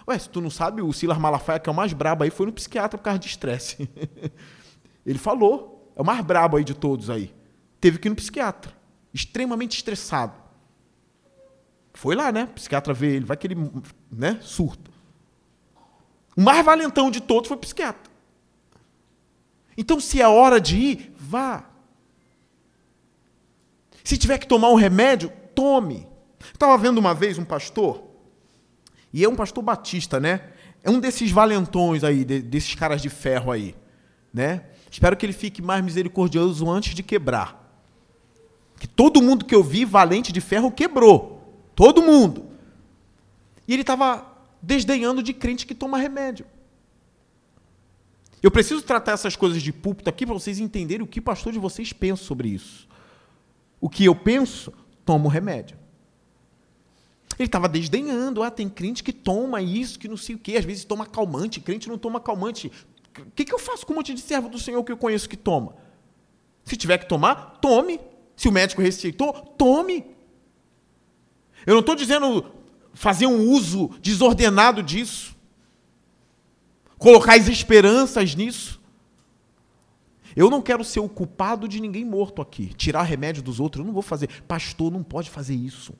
Ué, se tu não sabe, o Silas Malafaia, que é o mais brabo aí, foi no psiquiatra por causa de estresse. [LAUGHS] Ele falou, é o mais brabo aí de todos aí. Teve que ir no psiquiatra, extremamente estressado. Foi lá, né? O psiquiatra vê ele, vai que ele né, surta. O mais valentão de todos foi o psiquiatra. Então, se é hora de ir, vá. Se tiver que tomar um remédio, tome. Estava vendo uma vez um pastor, e é um pastor batista, né? É um desses valentões aí, desses caras de ferro aí, né? Espero que ele fique mais misericordioso antes de quebrar. Que todo mundo que eu vi valente de ferro quebrou. Todo mundo. E ele estava desdenhando de crente que toma remédio. Eu preciso tratar essas coisas de púlpito aqui para vocês entenderem o que o pastor de vocês pensa sobre isso. O que eu penso, tomo remédio. Ele estava desdenhando. Ah, tem crente que toma isso, que não sei o quê. Às vezes toma calmante, crente não toma calmante. O que, que eu faço com um monte de servo do Senhor que eu conheço que toma? Se tiver que tomar, tome. Se o médico receitou, tome. Eu não estou dizendo fazer um uso desordenado disso, colocar as esperanças nisso. Eu não quero ser o culpado de ninguém morto aqui, tirar remédio dos outros, eu não vou fazer. Pastor não pode fazer isso.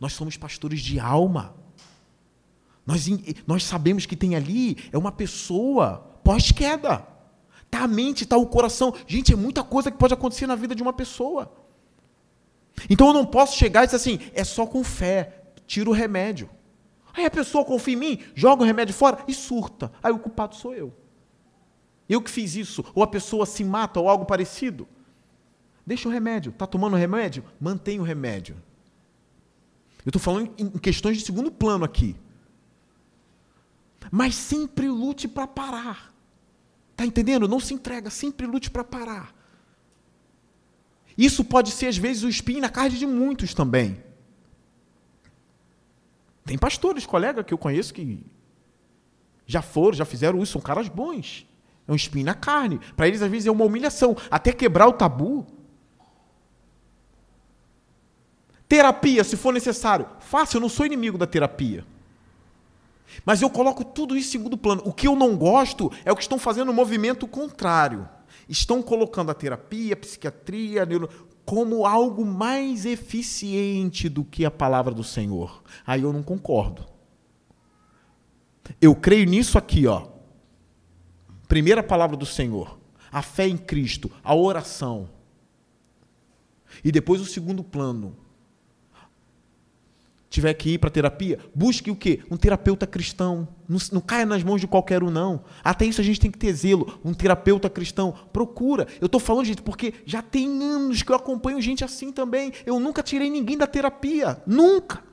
Nós somos pastores de alma. Nós, nós sabemos que tem ali é uma pessoa pós-queda. Está a mente, está o coração. Gente, é muita coisa que pode acontecer na vida de uma pessoa. Então eu não posso chegar e dizer assim, é só com fé, tira o remédio. Aí a pessoa confia em mim, joga o remédio fora e surta. Aí o culpado sou eu. Eu que fiz isso. Ou a pessoa se mata ou algo parecido. Deixa o remédio. Está tomando remédio? Mantenha o remédio. Eu estou falando em questões de segundo plano aqui. Mas sempre lute para parar. Está entendendo? Não se entrega, sempre lute para parar. Isso pode ser, às vezes, o espinho na carne de muitos também. Tem pastores, colega que eu conheço que já foram, já fizeram isso, são caras bons. É um espinho na carne. Para eles, às vezes, é uma humilhação. Até quebrar o tabu. Terapia, se for necessário. Faça, eu não sou inimigo da terapia. Mas eu coloco tudo isso em segundo plano. O que eu não gosto é o que estão fazendo o um movimento contrário estão colocando a terapia, a psiquiatria, a neuro, como algo mais eficiente do que a palavra do Senhor. Aí eu não concordo. Eu creio nisso aqui, ó. Primeira palavra do Senhor, a fé em Cristo, a oração. E depois o segundo plano, tiver que ir para terapia, busque o quê? Um terapeuta cristão. Não, não, caia nas mãos de qualquer um, não. Até isso a gente tem que ter zelo. Um terapeuta cristão. Procura. Eu estou falando, gente, porque já tem anos que eu acompanho gente assim também. Eu nunca tirei ninguém da terapia. Nunca.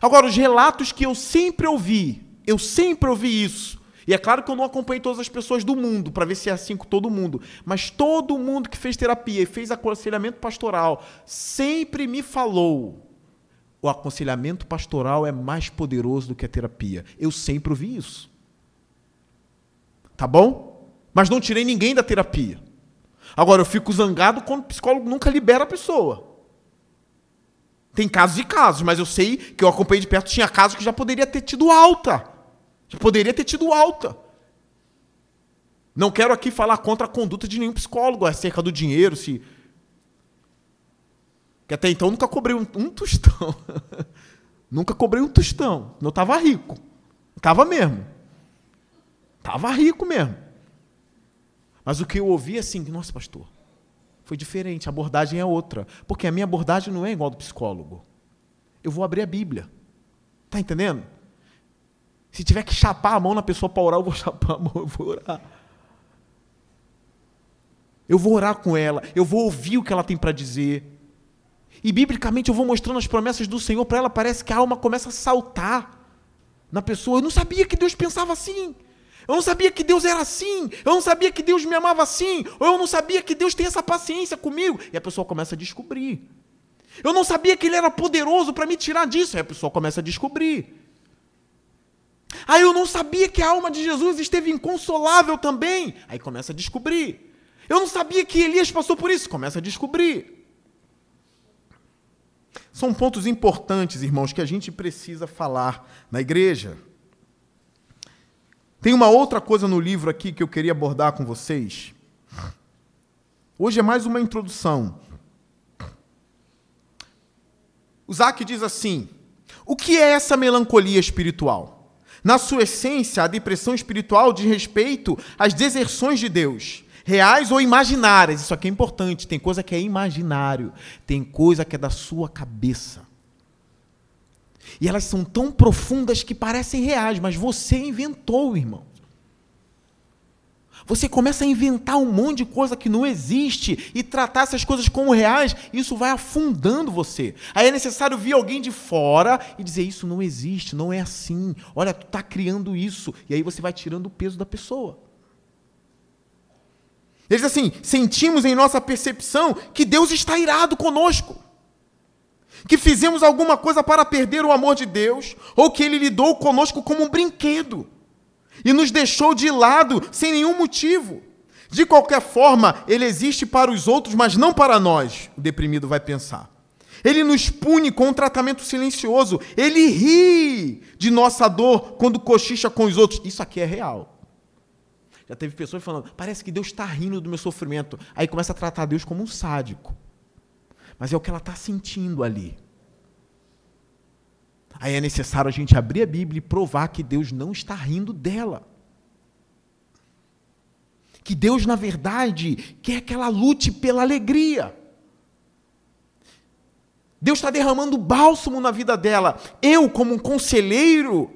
Agora, os relatos que eu sempre ouvi, eu sempre ouvi isso. E é claro que eu não acompanhei todas as pessoas do mundo para ver se é assim com todo mundo, mas todo mundo que fez terapia e fez aconselhamento pastoral sempre me falou o aconselhamento pastoral é mais poderoso do que a terapia. Eu sempre ouvi isso. Tá bom? Mas não tirei ninguém da terapia. Agora, eu fico zangado quando o psicólogo nunca libera a pessoa. Tem casos e casos, mas eu sei que eu acompanhei de perto, tinha casos que já poderia ter tido alta. Já poderia ter tido alta. Não quero aqui falar contra a conduta de nenhum psicólogo acerca do dinheiro, se. Que até então nunca cobrei um, um tostão. [LAUGHS] nunca cobrei um tostão. Eu estava rico. Estava mesmo. Estava rico mesmo. Mas o que eu ouvi é assim, nossa, pastor, foi diferente, a abordagem é outra. Porque a minha abordagem não é igual do psicólogo. Eu vou abrir a Bíblia. Está entendendo? Se tiver que chapar a mão na pessoa para orar, eu vou [LAUGHS] chapar a mão, eu vou orar. Eu vou orar com ela, eu vou ouvir o que ela tem para dizer. E biblicamente eu vou mostrando as promessas do Senhor para ela, parece que a alma começa a saltar na pessoa. Eu não sabia que Deus pensava assim. Eu não sabia que Deus era assim. Eu não sabia que Deus me amava assim. Ou eu não sabia que Deus tem essa paciência comigo. E a pessoa começa a descobrir. Eu não sabia que Ele era poderoso para me tirar disso. Aí a pessoa começa a descobrir. Aí eu não sabia que a alma de Jesus esteve inconsolável também. Aí começa a descobrir. Eu não sabia que Elias passou por isso. Começa a descobrir. São pontos importantes, irmãos, que a gente precisa falar na igreja. Tem uma outra coisa no livro aqui que eu queria abordar com vocês. Hoje é mais uma introdução. O Zac diz assim: o que é essa melancolia espiritual? Na sua essência, a depressão espiritual diz respeito às deserções de Deus, reais ou imaginárias. Isso aqui é importante. Tem coisa que é imaginário, tem coisa que é da sua cabeça. E elas são tão profundas que parecem reais, mas você inventou, irmão. Você começa a inventar um monte de coisa que não existe e tratar essas coisas como reais, isso vai afundando você. Aí é necessário vir alguém de fora e dizer: Isso não existe, não é assim. Olha, tu está criando isso. E aí você vai tirando o peso da pessoa. Ele diz assim: sentimos em nossa percepção que Deus está irado conosco que fizemos alguma coisa para perder o amor de Deus, ou que Ele lidou conosco como um brinquedo e nos deixou de lado sem nenhum motivo. De qualquer forma, Ele existe para os outros, mas não para nós, o deprimido vai pensar. Ele nos pune com um tratamento silencioso. Ele ri de nossa dor quando cochicha com os outros. Isso aqui é real. Já teve pessoas falando, parece que Deus está rindo do meu sofrimento. Aí começa a tratar Deus como um sádico mas é o que ela está sentindo ali. Aí é necessário a gente abrir a Bíblia e provar que Deus não está rindo dela. Que Deus, na verdade, quer que ela lute pela alegria. Deus está derramando bálsamo na vida dela. Eu, como um conselheiro,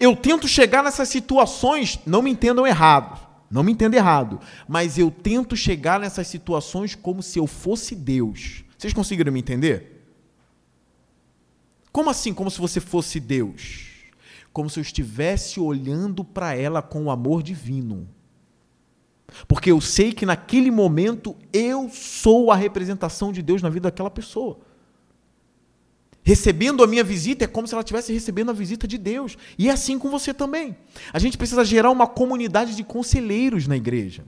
eu tento chegar nessas situações, não me entendam errado, não me entendam errado, mas eu tento chegar nessas situações como se eu fosse Deus. Vocês conseguiram me entender? Como assim, como se você fosse Deus? Como se eu estivesse olhando para ela com o amor divino. Porque eu sei que naquele momento eu sou a representação de Deus na vida daquela pessoa. Recebendo a minha visita é como se ela estivesse recebendo a visita de Deus. E é assim com você também. A gente precisa gerar uma comunidade de conselheiros na igreja.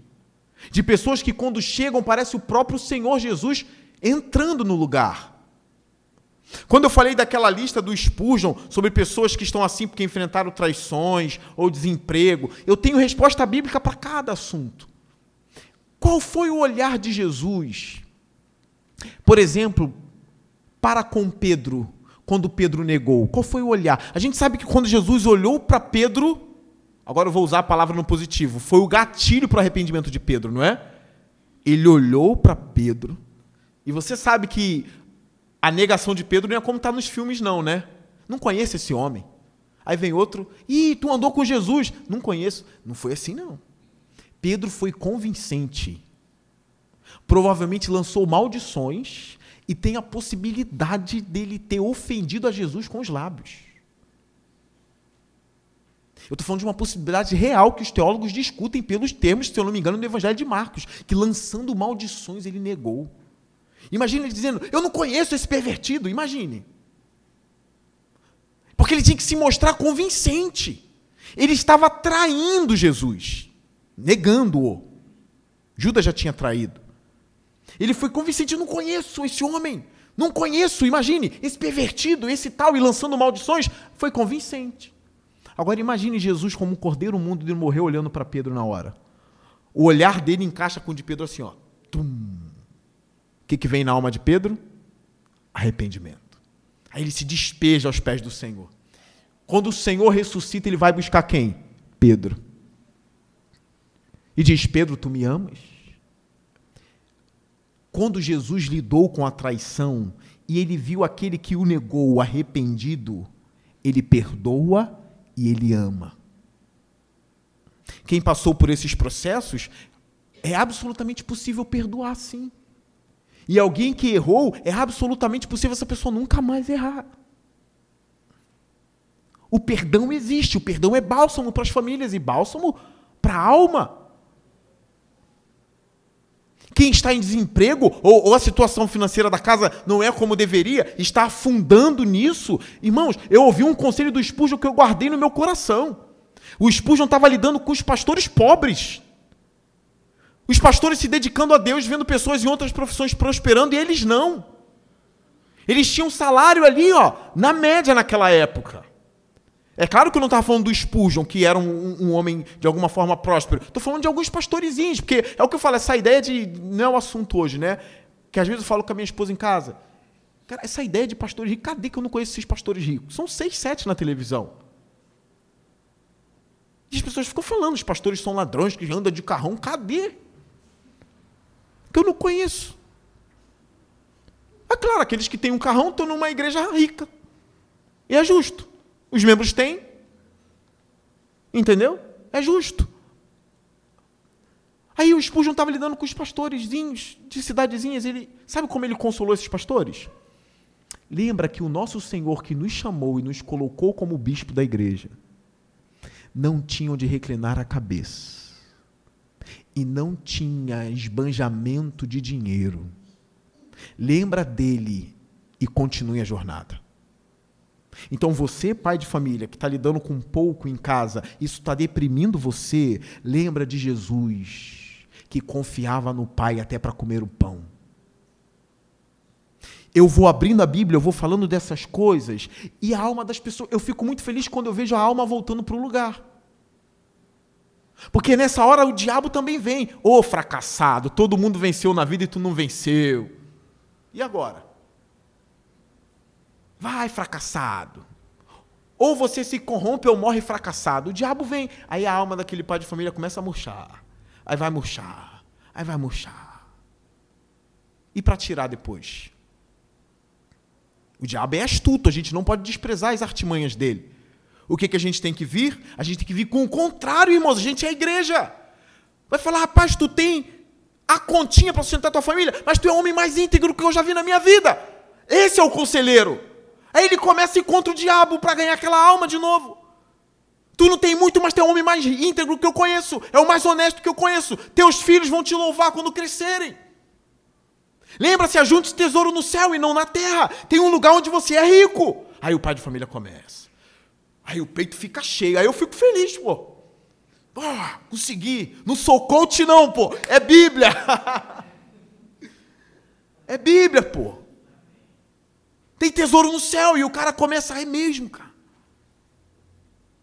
De pessoas que, quando chegam, parece o próprio Senhor Jesus entrando no lugar. Quando eu falei daquela lista do Spurgeon sobre pessoas que estão assim porque enfrentaram traições ou desemprego, eu tenho resposta bíblica para cada assunto. Qual foi o olhar de Jesus? Por exemplo, para com Pedro, quando Pedro negou. Qual foi o olhar? A gente sabe que quando Jesus olhou para Pedro, agora eu vou usar a palavra no positivo, foi o gatilho para o arrependimento de Pedro, não é? Ele olhou para Pedro e você sabe que a negação de Pedro não é como está nos filmes, não, né? Não conheço esse homem. Aí vem outro, e tu andou com Jesus? Não conheço. Não foi assim, não. Pedro foi convincente. Provavelmente lançou maldições e tem a possibilidade dele ter ofendido a Jesus com os lábios. Eu estou falando de uma possibilidade real que os teólogos discutem pelos termos, se eu não me engano, no Evangelho de Marcos, que lançando maldições ele negou. Imagine ele dizendo: Eu não conheço esse pervertido. Imagine. Porque ele tinha que se mostrar convincente. Ele estava traindo Jesus, negando-o. Judas já tinha traído. Ele foi convincente: Eu não conheço esse homem. Não conheço, imagine, esse pervertido, esse tal, e lançando maldições, foi convincente. Agora imagine Jesus como um cordeiro mundo e morreu olhando para Pedro na hora. O olhar dele encaixa com o de Pedro assim, ó. Tum. O que, que vem na alma de Pedro? Arrependimento. Aí ele se despeja aos pés do Senhor. Quando o Senhor ressuscita, ele vai buscar quem? Pedro. E diz: Pedro, tu me amas? Quando Jesus lidou com a traição e ele viu aquele que o negou arrependido, ele perdoa e ele ama. Quem passou por esses processos, é absolutamente possível perdoar sim. E alguém que errou, é absolutamente possível essa pessoa nunca mais errar. O perdão existe, o perdão é bálsamo para as famílias e bálsamo para a alma. Quem está em desemprego ou, ou, a situação financeira da casa não é como deveria, está afundando nisso. Irmãos, eu ouvi um conselho do Spurgeon que eu guardei no meu coração. O Spurgeon estava lidando com os pastores pobres. Os pastores se dedicando a Deus, vendo pessoas em outras profissões prosperando e eles não. Eles tinham salário ali, ó, na média naquela época. É claro que eu não estava falando do Spurgeon, que era um, um, homem de alguma forma próspero. Estou falando de alguns pastorezinhos, porque é o que eu falo, essa ideia de. Não é o assunto hoje, né? Que às vezes eu falo com a minha esposa em casa. Cara, essa ideia de pastores ricos, cadê que eu não conheço esses pastores ricos? São seis, sete na televisão. E as pessoas ficam falando, os pastores são ladrões que andam de carrão, cadê? Que eu não conheço. É claro, aqueles que têm um carrão estão numa igreja rica. E é justo. Os membros têm. Entendeu? É justo. Aí o Spurgeon estava lidando com os pastorezinhos de cidadezinhas. Ele, sabe como ele consolou esses pastores? Lembra que o nosso Senhor que nos chamou e nos colocou como bispo da igreja não tinha onde reclinar a cabeça e não tinha esbanjamento de dinheiro. Lembra dele e continue a jornada. Então você, pai de família, que está lidando com pouco em casa, isso está deprimindo você, lembra de Jesus, que confiava no Pai até para comer o pão. Eu vou abrindo a Bíblia, eu vou falando dessas coisas, e a alma das pessoas, eu fico muito feliz quando eu vejo a alma voltando para o lugar. Porque nessa hora o diabo também vem. Ô oh, fracassado, todo mundo venceu na vida e tu não venceu. E agora? Vai, fracassado. Ou você se corrompe ou morre fracassado. O diabo vem. Aí a alma daquele pai de família começa a murchar. Aí vai murchar. Aí vai murchar. E para tirar depois? O diabo é astuto, a gente não pode desprezar as artimanhas dele. O que, que a gente tem que vir? A gente tem que vir com o contrário, irmãos. A gente é a igreja. Vai falar, rapaz, tu tem a continha para sustentar tua família, mas tu é o homem mais íntegro que eu já vi na minha vida. Esse é o conselheiro. Aí ele começa e contra o diabo para ganhar aquela alma de novo. Tu não tem muito, mas tem um homem mais íntegro que eu conheço. É o mais honesto que eu conheço. Teus filhos vão te louvar quando crescerem. Lembra-se, ajunte tesouro no céu e não na terra. Tem um lugar onde você é rico. Aí o pai de família começa. Aí o peito fica cheio. Aí eu fico feliz, pô. Pô, consegui. Não sou coach, não, pô. É Bíblia. [LAUGHS] é Bíblia, pô. Tem tesouro no céu. E o cara começa, é mesmo, cara.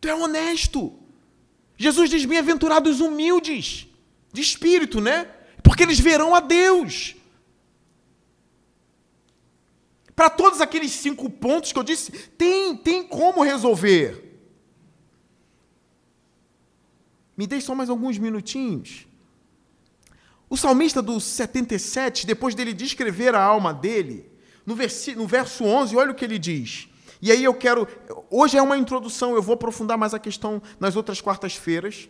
Tu é honesto. Jesus diz: bem-aventurados humildes, de espírito, né? Porque eles verão a Deus. Para todos aqueles cinco pontos que eu disse, tem, tem como resolver. Me deixe só mais alguns minutinhos. O salmista do 77, depois dele descrever a alma dele, no, no verso 11, olha o que ele diz. E aí eu quero. Hoje é uma introdução, eu vou aprofundar mais a questão nas outras quartas-feiras.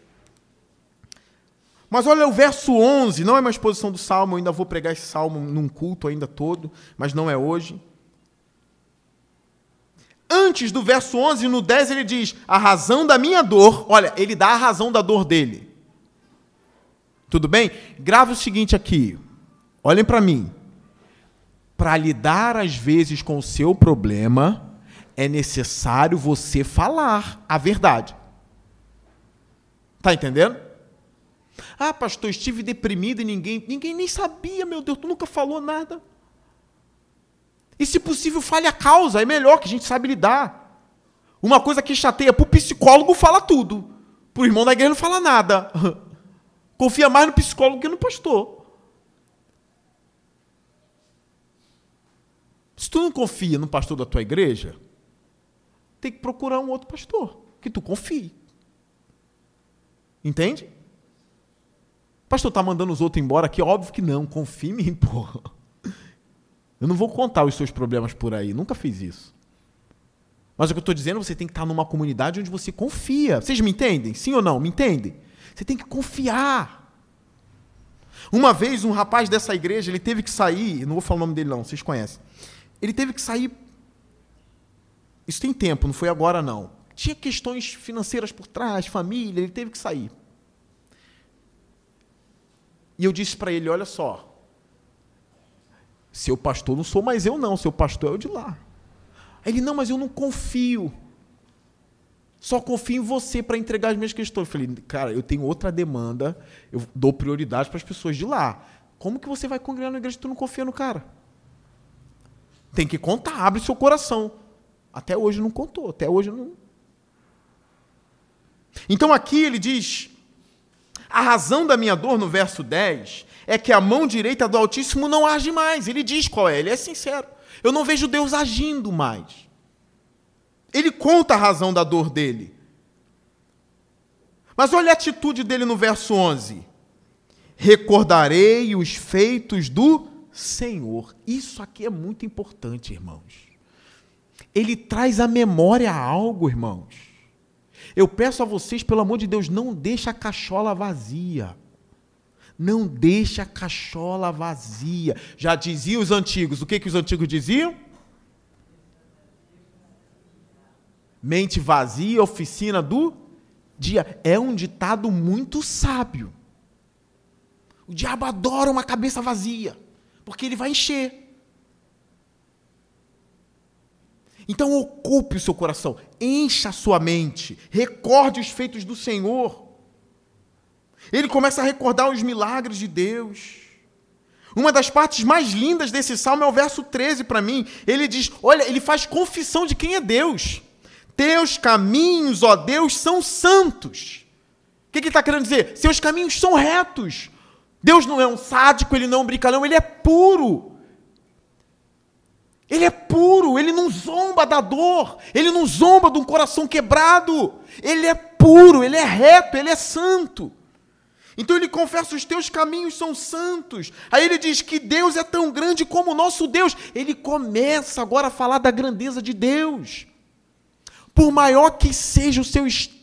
Mas olha o verso 11, não é uma exposição do salmo, eu ainda vou pregar esse salmo num culto ainda todo, mas não é hoje. Antes do verso 11, no 10, ele diz: A razão da minha dor, olha, ele dá a razão da dor dele. Tudo bem? Grave o seguinte aqui, olhem para mim para lidar às vezes com o seu problema, é necessário você falar a verdade. Tá entendendo? Ah, pastor, estive deprimido e ninguém, ninguém nem sabia, meu Deus, tu nunca falou nada. E se possível, fale a causa, é melhor que a gente sabe lidar. Uma coisa que chateia, para o psicólogo fala tudo, para o irmão da igreja não fala nada. [LAUGHS] Confia mais no psicólogo que no pastor. Se tu não confia no pastor da tua igreja, tem que procurar um outro pastor que tu confie. Entende? Pastor, tá mandando os outros embora aqui? Óbvio que não, confie em mim, [LAUGHS] porra. Eu não vou contar os seus problemas por aí, nunca fiz isso. Mas o que eu estou dizendo, você tem que estar numa comunidade onde você confia. Vocês me entendem? Sim ou não? Me entendem? Você tem que confiar. Uma vez, um rapaz dessa igreja, ele teve que sair, não vou falar o nome dele não, vocês conhecem. Ele teve que sair. Isso tem tempo, não foi agora não. Tinha questões financeiras por trás, família, ele teve que sair. E eu disse para ele: olha só, seu pastor não sou mais eu, não, seu pastor é o de lá. Aí ele: não, mas eu não confio. Só confio em você para entregar as minhas questões. Eu falei, cara, eu tenho outra demanda, eu dou prioridade para as pessoas de lá. Como que você vai congregar na igreja se tu não confia no cara? Tem que contar, abre seu coração. Até hoje não contou, até hoje não. Então aqui ele diz: a razão da minha dor, no verso 10, é que a mão direita do Altíssimo não age mais. Ele diz qual é, ele é sincero. Eu não vejo Deus agindo mais. Ele conta a razão da dor dele. Mas olha a atitude dele no verso 11: Recordarei os feitos do Senhor. Isso aqui é muito importante, irmãos. Ele traz à memória algo, irmãos. Eu peço a vocês, pelo amor de Deus, não deixe a cachola vazia. Não deixe a cachola vazia. Já diziam os antigos. O que, que os antigos diziam? Mente vazia, oficina do dia. É um ditado muito sábio. O diabo adora uma cabeça vazia, porque ele vai encher. Então ocupe o seu coração, encha a sua mente, recorde os feitos do Senhor. Ele começa a recordar os milagres de Deus. Uma das partes mais lindas desse salmo é o verso 13 para mim. Ele diz: Olha, ele faz confissão de quem é Deus. Teus caminhos, ó Deus, são santos. O que, que ele está querendo dizer? Seus caminhos são retos. Deus não é um sádico, ele não é um brincalhão, ele é puro. Ele é puro, ele não zomba da dor, ele não zomba de um coração quebrado. Ele é puro, ele é reto, ele é santo. Então ele confessa: os teus caminhos são santos. Aí ele diz que Deus é tão grande como o nosso Deus. Ele começa agora a falar da grandeza de Deus. Por maior que seja o seu estado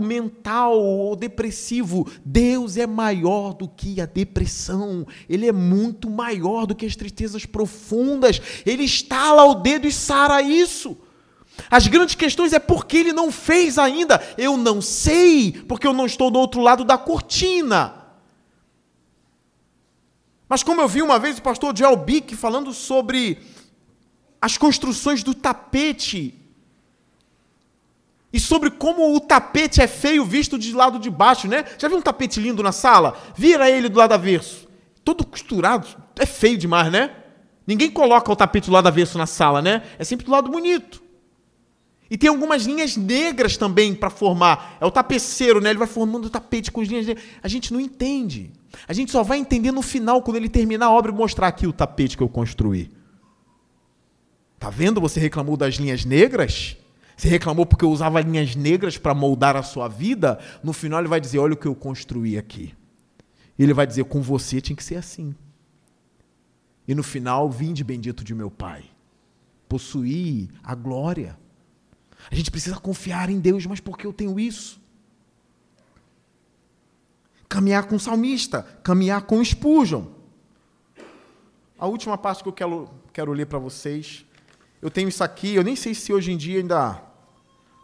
mental ou depressivo, Deus é maior do que a depressão. Ele é muito maior do que as tristezas profundas. Ele estala o dedo e sara isso. As grandes questões é por que ele não fez ainda. Eu não sei, porque eu não estou do outro lado da cortina. Mas como eu vi uma vez o pastor Joel Bick falando sobre as construções do tapete e sobre como o tapete é feio visto de lado de baixo, né? Já viu um tapete lindo na sala? Vira ele do lado avesso. Todo costurado, é feio demais, né? Ninguém coloca o tapete do lado avesso na sala, né? É sempre do lado bonito. E tem algumas linhas negras também para formar. É o tapeceiro, né? Ele vai formando o tapete com as linhas negras. A gente não entende. A gente só vai entender no final, quando ele terminar a obra e mostrar aqui o tapete que eu construí. Tá vendo? Você reclamou das linhas negras? Você reclamou porque usava linhas negras para moldar a sua vida? No final ele vai dizer: Olha o que eu construí aqui. Ele vai dizer: Com você tinha que ser assim. E no final, vinde bendito de meu Pai. Possuí a glória. A gente precisa confiar em Deus, mas por que eu tenho isso? Caminhar com o salmista, caminhar com o. A última parte que eu quero, quero ler para vocês. Eu tenho isso aqui, eu nem sei se hoje em dia ainda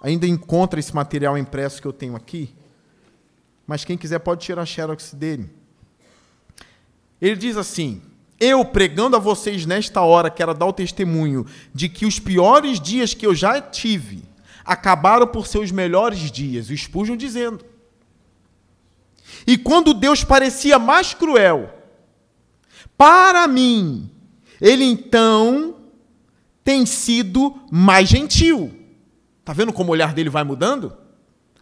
ainda encontra esse material impresso que eu tenho aqui, mas quem quiser pode tirar a xerox dele. Ele diz assim: Eu pregando a vocês nesta hora, quero dar o testemunho de que os piores dias que eu já tive acabaram por ser os melhores dias. O Spurgeon dizendo. E quando Deus parecia mais cruel, para mim, ele então tem sido mais gentil. Está vendo como o olhar dele vai mudando?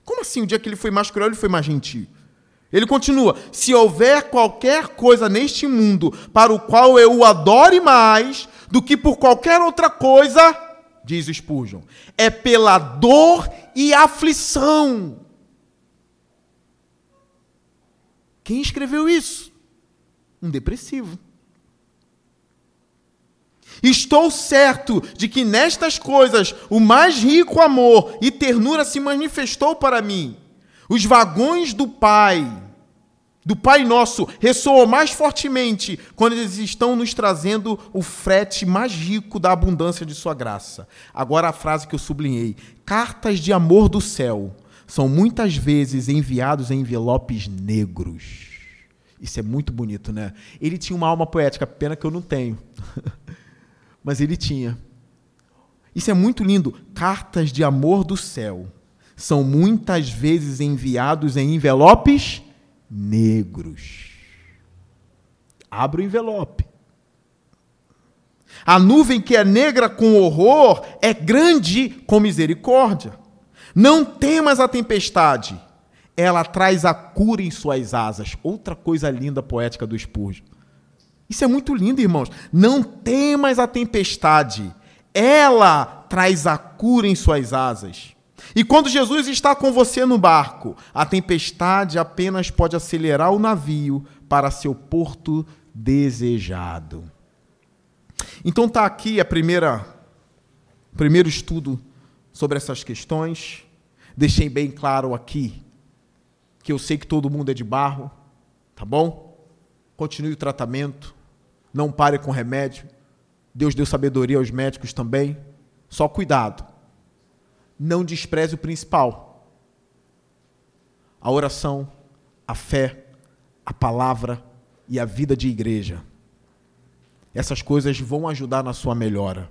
Como assim? O dia que ele foi mais cruel, ele foi mais gentil. Ele continua: se houver qualquer coisa neste mundo para o qual eu o adore mais do que por qualquer outra coisa, diz Spurgeon, é pela dor e aflição. Quem escreveu isso? Um depressivo. Estou certo de que nestas coisas o mais rico amor e ternura se manifestou para mim. Os vagões do Pai do Pai Nosso ressoam mais fortemente quando eles estão nos trazendo o frete mais rico da abundância de Sua graça. Agora a frase que eu sublinhei: cartas de amor do céu são muitas vezes enviados em envelopes negros. Isso é muito bonito, né? Ele tinha uma alma poética, pena que eu não tenho. [LAUGHS] Mas ele tinha. Isso é muito lindo. Cartas de amor do céu são muitas vezes enviados em envelopes negros. Abra o envelope. A nuvem que é negra com horror é grande com misericórdia. Não temas a tempestade, ela traz a cura em suas asas. Outra coisa linda poética do Spurgeon. Isso é muito lindo, irmãos. Não temas a tempestade, ela traz a cura em suas asas. E quando Jesus está com você no barco, a tempestade apenas pode acelerar o navio para seu porto desejado. Então está aqui a primeira primeiro estudo sobre essas questões. Deixei bem claro aqui que eu sei que todo mundo é de barro, tá bom? Continue o tratamento, não pare com remédio. Deus deu sabedoria aos médicos também. Só cuidado não despreze o principal: a oração, a fé, a palavra e a vida de igreja. Essas coisas vão ajudar na sua melhora.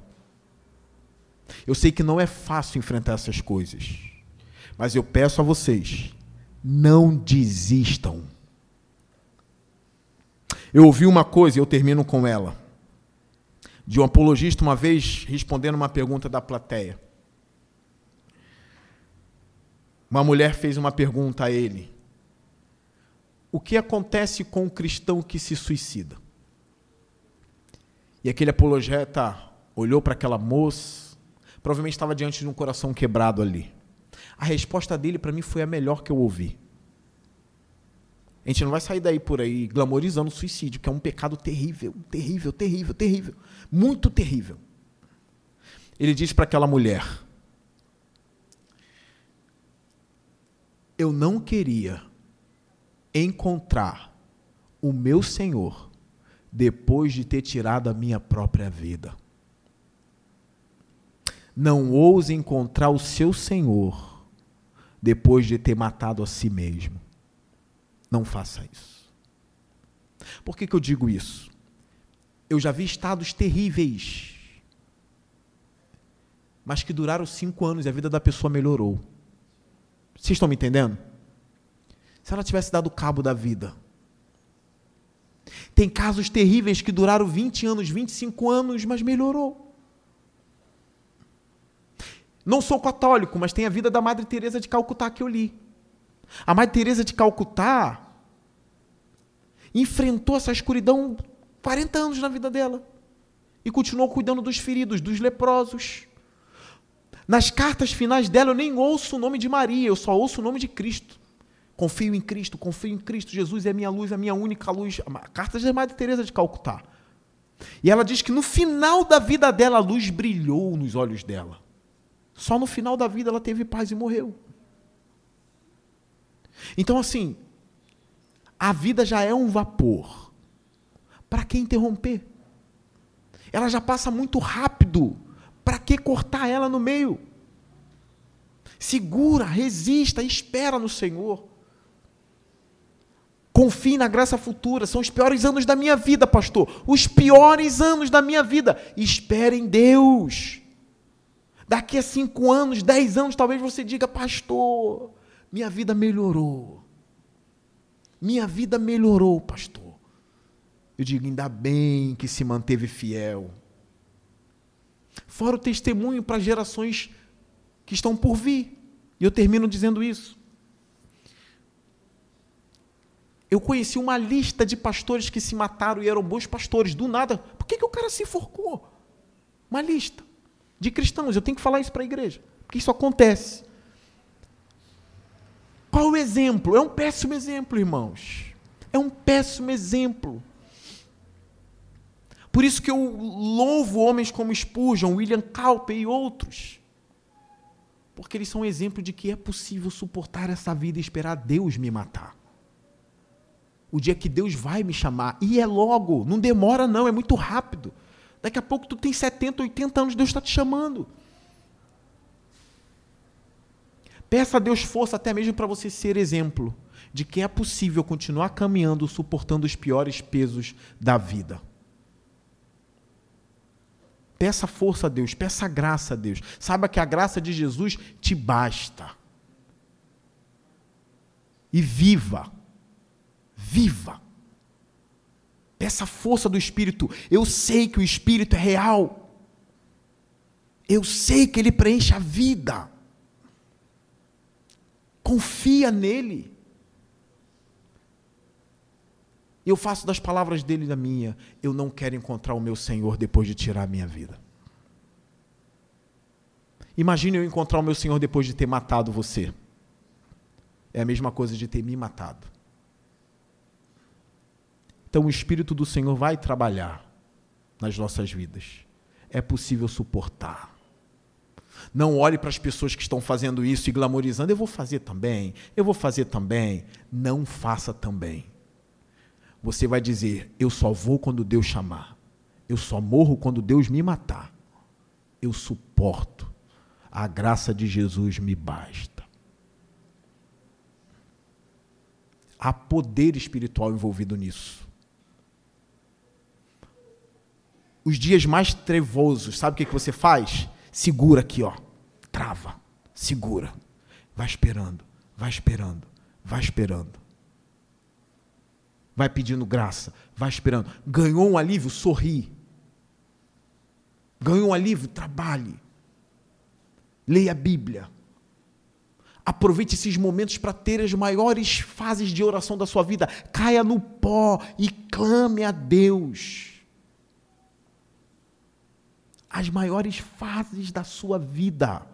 Eu sei que não é fácil enfrentar essas coisas, mas eu peço a vocês, não desistam. Eu ouvi uma coisa e eu termino com ela. De um apologista, uma vez, respondendo uma pergunta da plateia. Uma mulher fez uma pergunta a ele: O que acontece com o cristão que se suicida? E aquele apologeta olhou para aquela moça, provavelmente estava diante de um coração quebrado ali. A resposta dele para mim foi a melhor que eu ouvi. A gente não vai sair daí por aí glamorizando o suicídio, que é um pecado terrível, terrível, terrível, terrível, muito terrível. Ele disse para aquela mulher: eu não queria encontrar o meu Senhor depois de ter tirado a minha própria vida. Não ouse encontrar o seu Senhor depois de ter matado a si mesmo. Não faça isso. Por que, que eu digo isso? Eu já vi estados terríveis, mas que duraram cinco anos e a vida da pessoa melhorou. Vocês estão me entendendo? Se ela tivesse dado cabo da vida. Tem casos terríveis que duraram 20 anos, 25 anos, mas melhorou. Não sou católico, mas tem a vida da Madre Teresa de Calcutá que eu li. A Madre Teresa de Calcutá enfrentou essa escuridão 40 anos na vida dela e continuou cuidando dos feridos, dos leprosos. Nas cartas finais dela eu nem ouço o nome de Maria, eu só ouço o nome de Cristo. Confio em Cristo, confio em Cristo. Jesus é a minha luz, a minha única luz. Cartas de Madre Teresa de Calcutá. E ela diz que no final da vida dela a luz brilhou nos olhos dela. Só no final da vida ela teve paz e morreu. Então assim, a vida já é um vapor. Para que interromper? Ela já passa muito rápido. Para que cortar ela no meio? Segura, resista, espera no Senhor. Confie na graça futura. São os piores anos da minha vida, pastor. Os piores anos da minha vida. Espere em Deus. Daqui a cinco anos, dez anos, talvez você diga, pastor, minha vida melhorou. Minha vida melhorou, pastor. Eu digo, ainda bem que se manteve fiel. Fora o testemunho para gerações que estão por vir. E eu termino dizendo isso. Eu conheci uma lista de pastores que se mataram e eram bons pastores. Do nada, por que, que o cara se enforcou? Uma lista de cristãos. Eu tenho que falar isso para a igreja, porque isso acontece. Qual o exemplo? É um péssimo exemplo, irmãos. É um péssimo exemplo. Por isso que eu louvo homens como Spurgeon, William Cowper e outros. Porque eles são exemplo de que é possível suportar essa vida e esperar Deus me matar. O dia que Deus vai me chamar. E é logo, não demora não, é muito rápido. Daqui a pouco tu tem 70, 80 anos, Deus está te chamando. Peça a Deus força até mesmo para você ser exemplo de que é possível continuar caminhando, suportando os piores pesos da vida. Peça força a Deus, peça graça a Deus. Saiba que a graça de Jesus te basta. E viva. Viva. Peça força do Espírito. Eu sei que o Espírito é real. Eu sei que ele preenche a vida. Confia nele. Eu faço das palavras dele da minha. Eu não quero encontrar o meu Senhor depois de tirar a minha vida. Imagine eu encontrar o meu Senhor depois de ter matado você. É a mesma coisa de ter me matado. Então o Espírito do Senhor vai trabalhar nas nossas vidas. É possível suportar. Não olhe para as pessoas que estão fazendo isso e glamorizando. Eu vou fazer também, eu vou fazer também. Não faça também você vai dizer: Eu só vou quando Deus chamar. Eu só morro quando Deus me matar. Eu suporto. A graça de Jesus me basta. Há poder espiritual envolvido nisso. Os dias mais trevosos, sabe o que, que você faz? Segura aqui, ó. Trava. Segura. Vai esperando. Vai esperando. Vai esperando vai pedindo graça, vai esperando. Ganhou um alívio, sorri. Ganhou um alívio, trabalhe. Leia a Bíblia. Aproveite esses momentos para ter as maiores fases de oração da sua vida. Caia no pó e clame a Deus. As maiores fases da sua vida.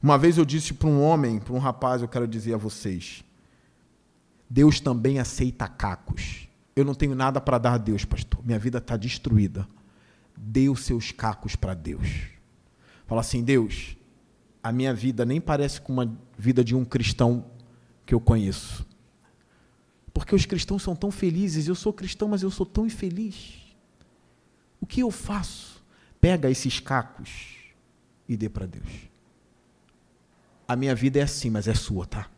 Uma vez eu disse para um homem, para um rapaz, eu quero dizer a vocês: Deus também aceita cacos. Eu não tenho nada para dar a Deus, pastor. Minha vida está destruída. Dê os seus cacos para Deus. Fala assim: Deus, a minha vida nem parece com uma vida de um cristão que eu conheço. Porque os cristãos são tão felizes. Eu sou cristão, mas eu sou tão infeliz. O que eu faço? Pega esses cacos e dê para Deus a minha vida é assim, mas é sua, tá?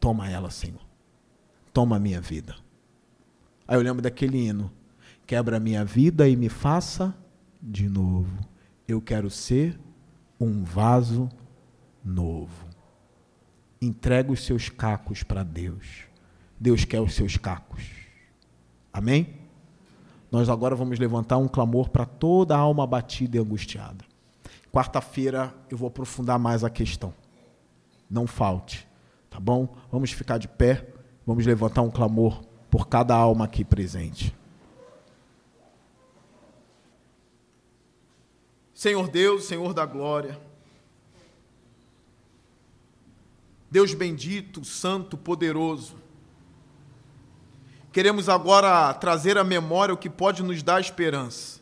Toma ela, Senhor. Toma a minha vida. Aí eu lembro daquele hino: Quebra a minha vida e me faça de novo. Eu quero ser um vaso novo. Entrega os seus cacos para Deus. Deus quer os seus cacos. Amém? Nós agora vamos levantar um clamor para toda a alma abatida e angustiada. Quarta-feira eu vou aprofundar mais a questão. Não falte, tá bom? Vamos ficar de pé, vamos levantar um clamor por cada alma aqui presente. Senhor Deus, Senhor da glória, Deus bendito, santo, poderoso, queremos agora trazer à memória o que pode nos dar esperança.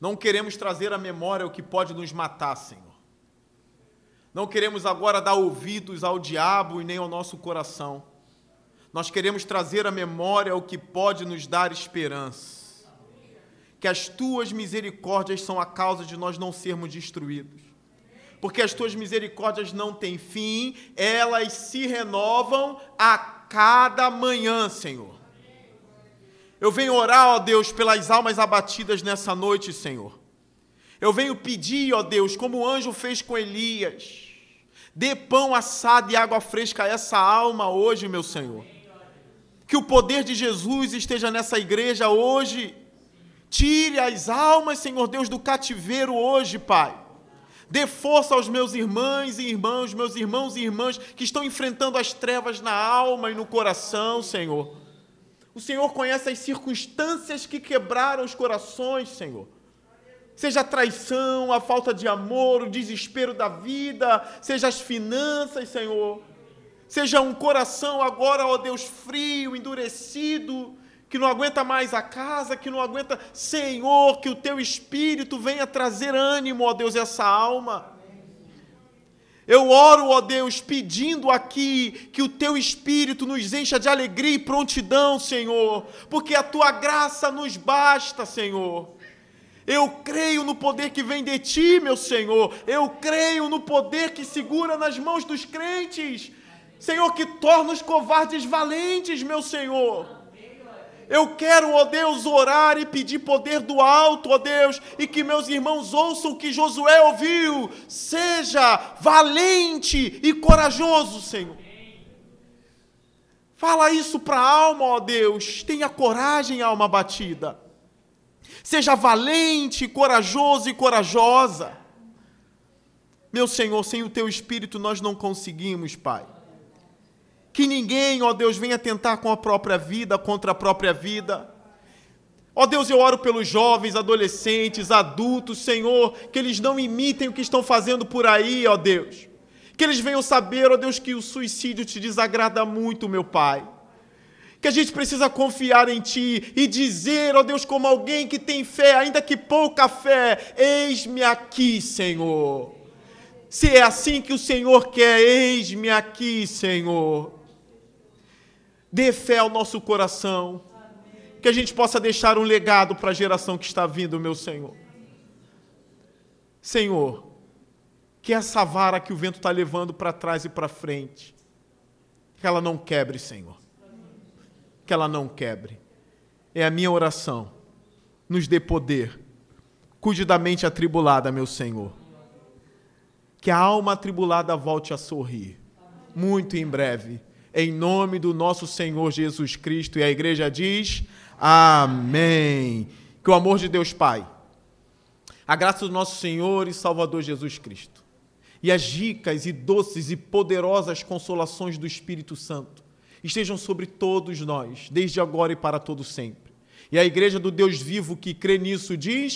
Não queremos trazer à memória o que pode nos matar, Senhor. Não queremos agora dar ouvidos ao diabo e nem ao nosso coração. Nós queremos trazer à memória o que pode nos dar esperança. Que as tuas misericórdias são a causa de nós não sermos destruídos. Porque as tuas misericórdias não têm fim, elas se renovam a cada manhã, Senhor. Eu venho orar, ó Deus, pelas almas abatidas nessa noite, Senhor. Eu venho pedir, ó Deus, como o anjo fez com Elias, dê pão assado e água fresca a essa alma hoje, meu Senhor. Que o poder de Jesus esteja nessa igreja hoje. Tire as almas, Senhor Deus, do cativeiro hoje, Pai. Dê força aos meus irmãos e irmãos, meus irmãos e irmãs que estão enfrentando as trevas na alma e no coração, Senhor. O Senhor conhece as circunstâncias que quebraram os corações, Senhor. Seja a traição, a falta de amor, o desespero da vida, seja as finanças, Senhor. Seja um coração agora, ó Deus, frio, endurecido, que não aguenta mais a casa, que não aguenta, Senhor, que o teu espírito venha trazer ânimo, ó Deus, essa alma. Eu oro, ó Deus, pedindo aqui que o teu espírito nos encha de alegria e prontidão, Senhor, porque a tua graça nos basta, Senhor. Eu creio no poder que vem de ti, meu Senhor. Eu creio no poder que segura nas mãos dos crentes. Senhor, que torna os covardes valentes, meu Senhor. Eu quero, ó Deus, orar e pedir poder do alto, ó Deus, e que meus irmãos ouçam o que Josué ouviu. Seja valente e corajoso, Senhor. Fala isso para a alma, ó Deus. Tenha coragem, alma batida. Seja valente, corajoso e corajosa. Meu Senhor, sem o teu espírito nós não conseguimos, Pai. Que ninguém, ó Deus, venha tentar com a própria vida, contra a própria vida. Ó Deus, eu oro pelos jovens, adolescentes, adultos, Senhor, que eles não imitem o que estão fazendo por aí, ó Deus. Que eles venham saber, ó Deus, que o suicídio te desagrada muito, meu Pai. Que a gente precisa confiar em Ti e dizer, ó Deus, como alguém que tem fé, ainda que pouca fé, eis-me aqui, Senhor. Se é assim que o Senhor quer, eis-me aqui, Senhor. Dê fé ao nosso coração. Que a gente possa deixar um legado para a geração que está vindo, meu Senhor. Senhor, que essa vara que o vento está levando para trás e para frente, que ela não quebre, Senhor. Que ela não quebre. É a minha oração. Nos dê poder. Cuide da mente atribulada, meu Senhor. Que a alma atribulada volte a sorrir. Muito em breve em nome do nosso Senhor Jesus Cristo. E a igreja diz: Amém. Que o amor de Deus Pai, a graça do nosso Senhor e Salvador Jesus Cristo, e as ricas e doces e poderosas consolações do Espírito Santo estejam sobre todos nós, desde agora e para todo sempre. E a igreja do Deus vivo que crê nisso diz: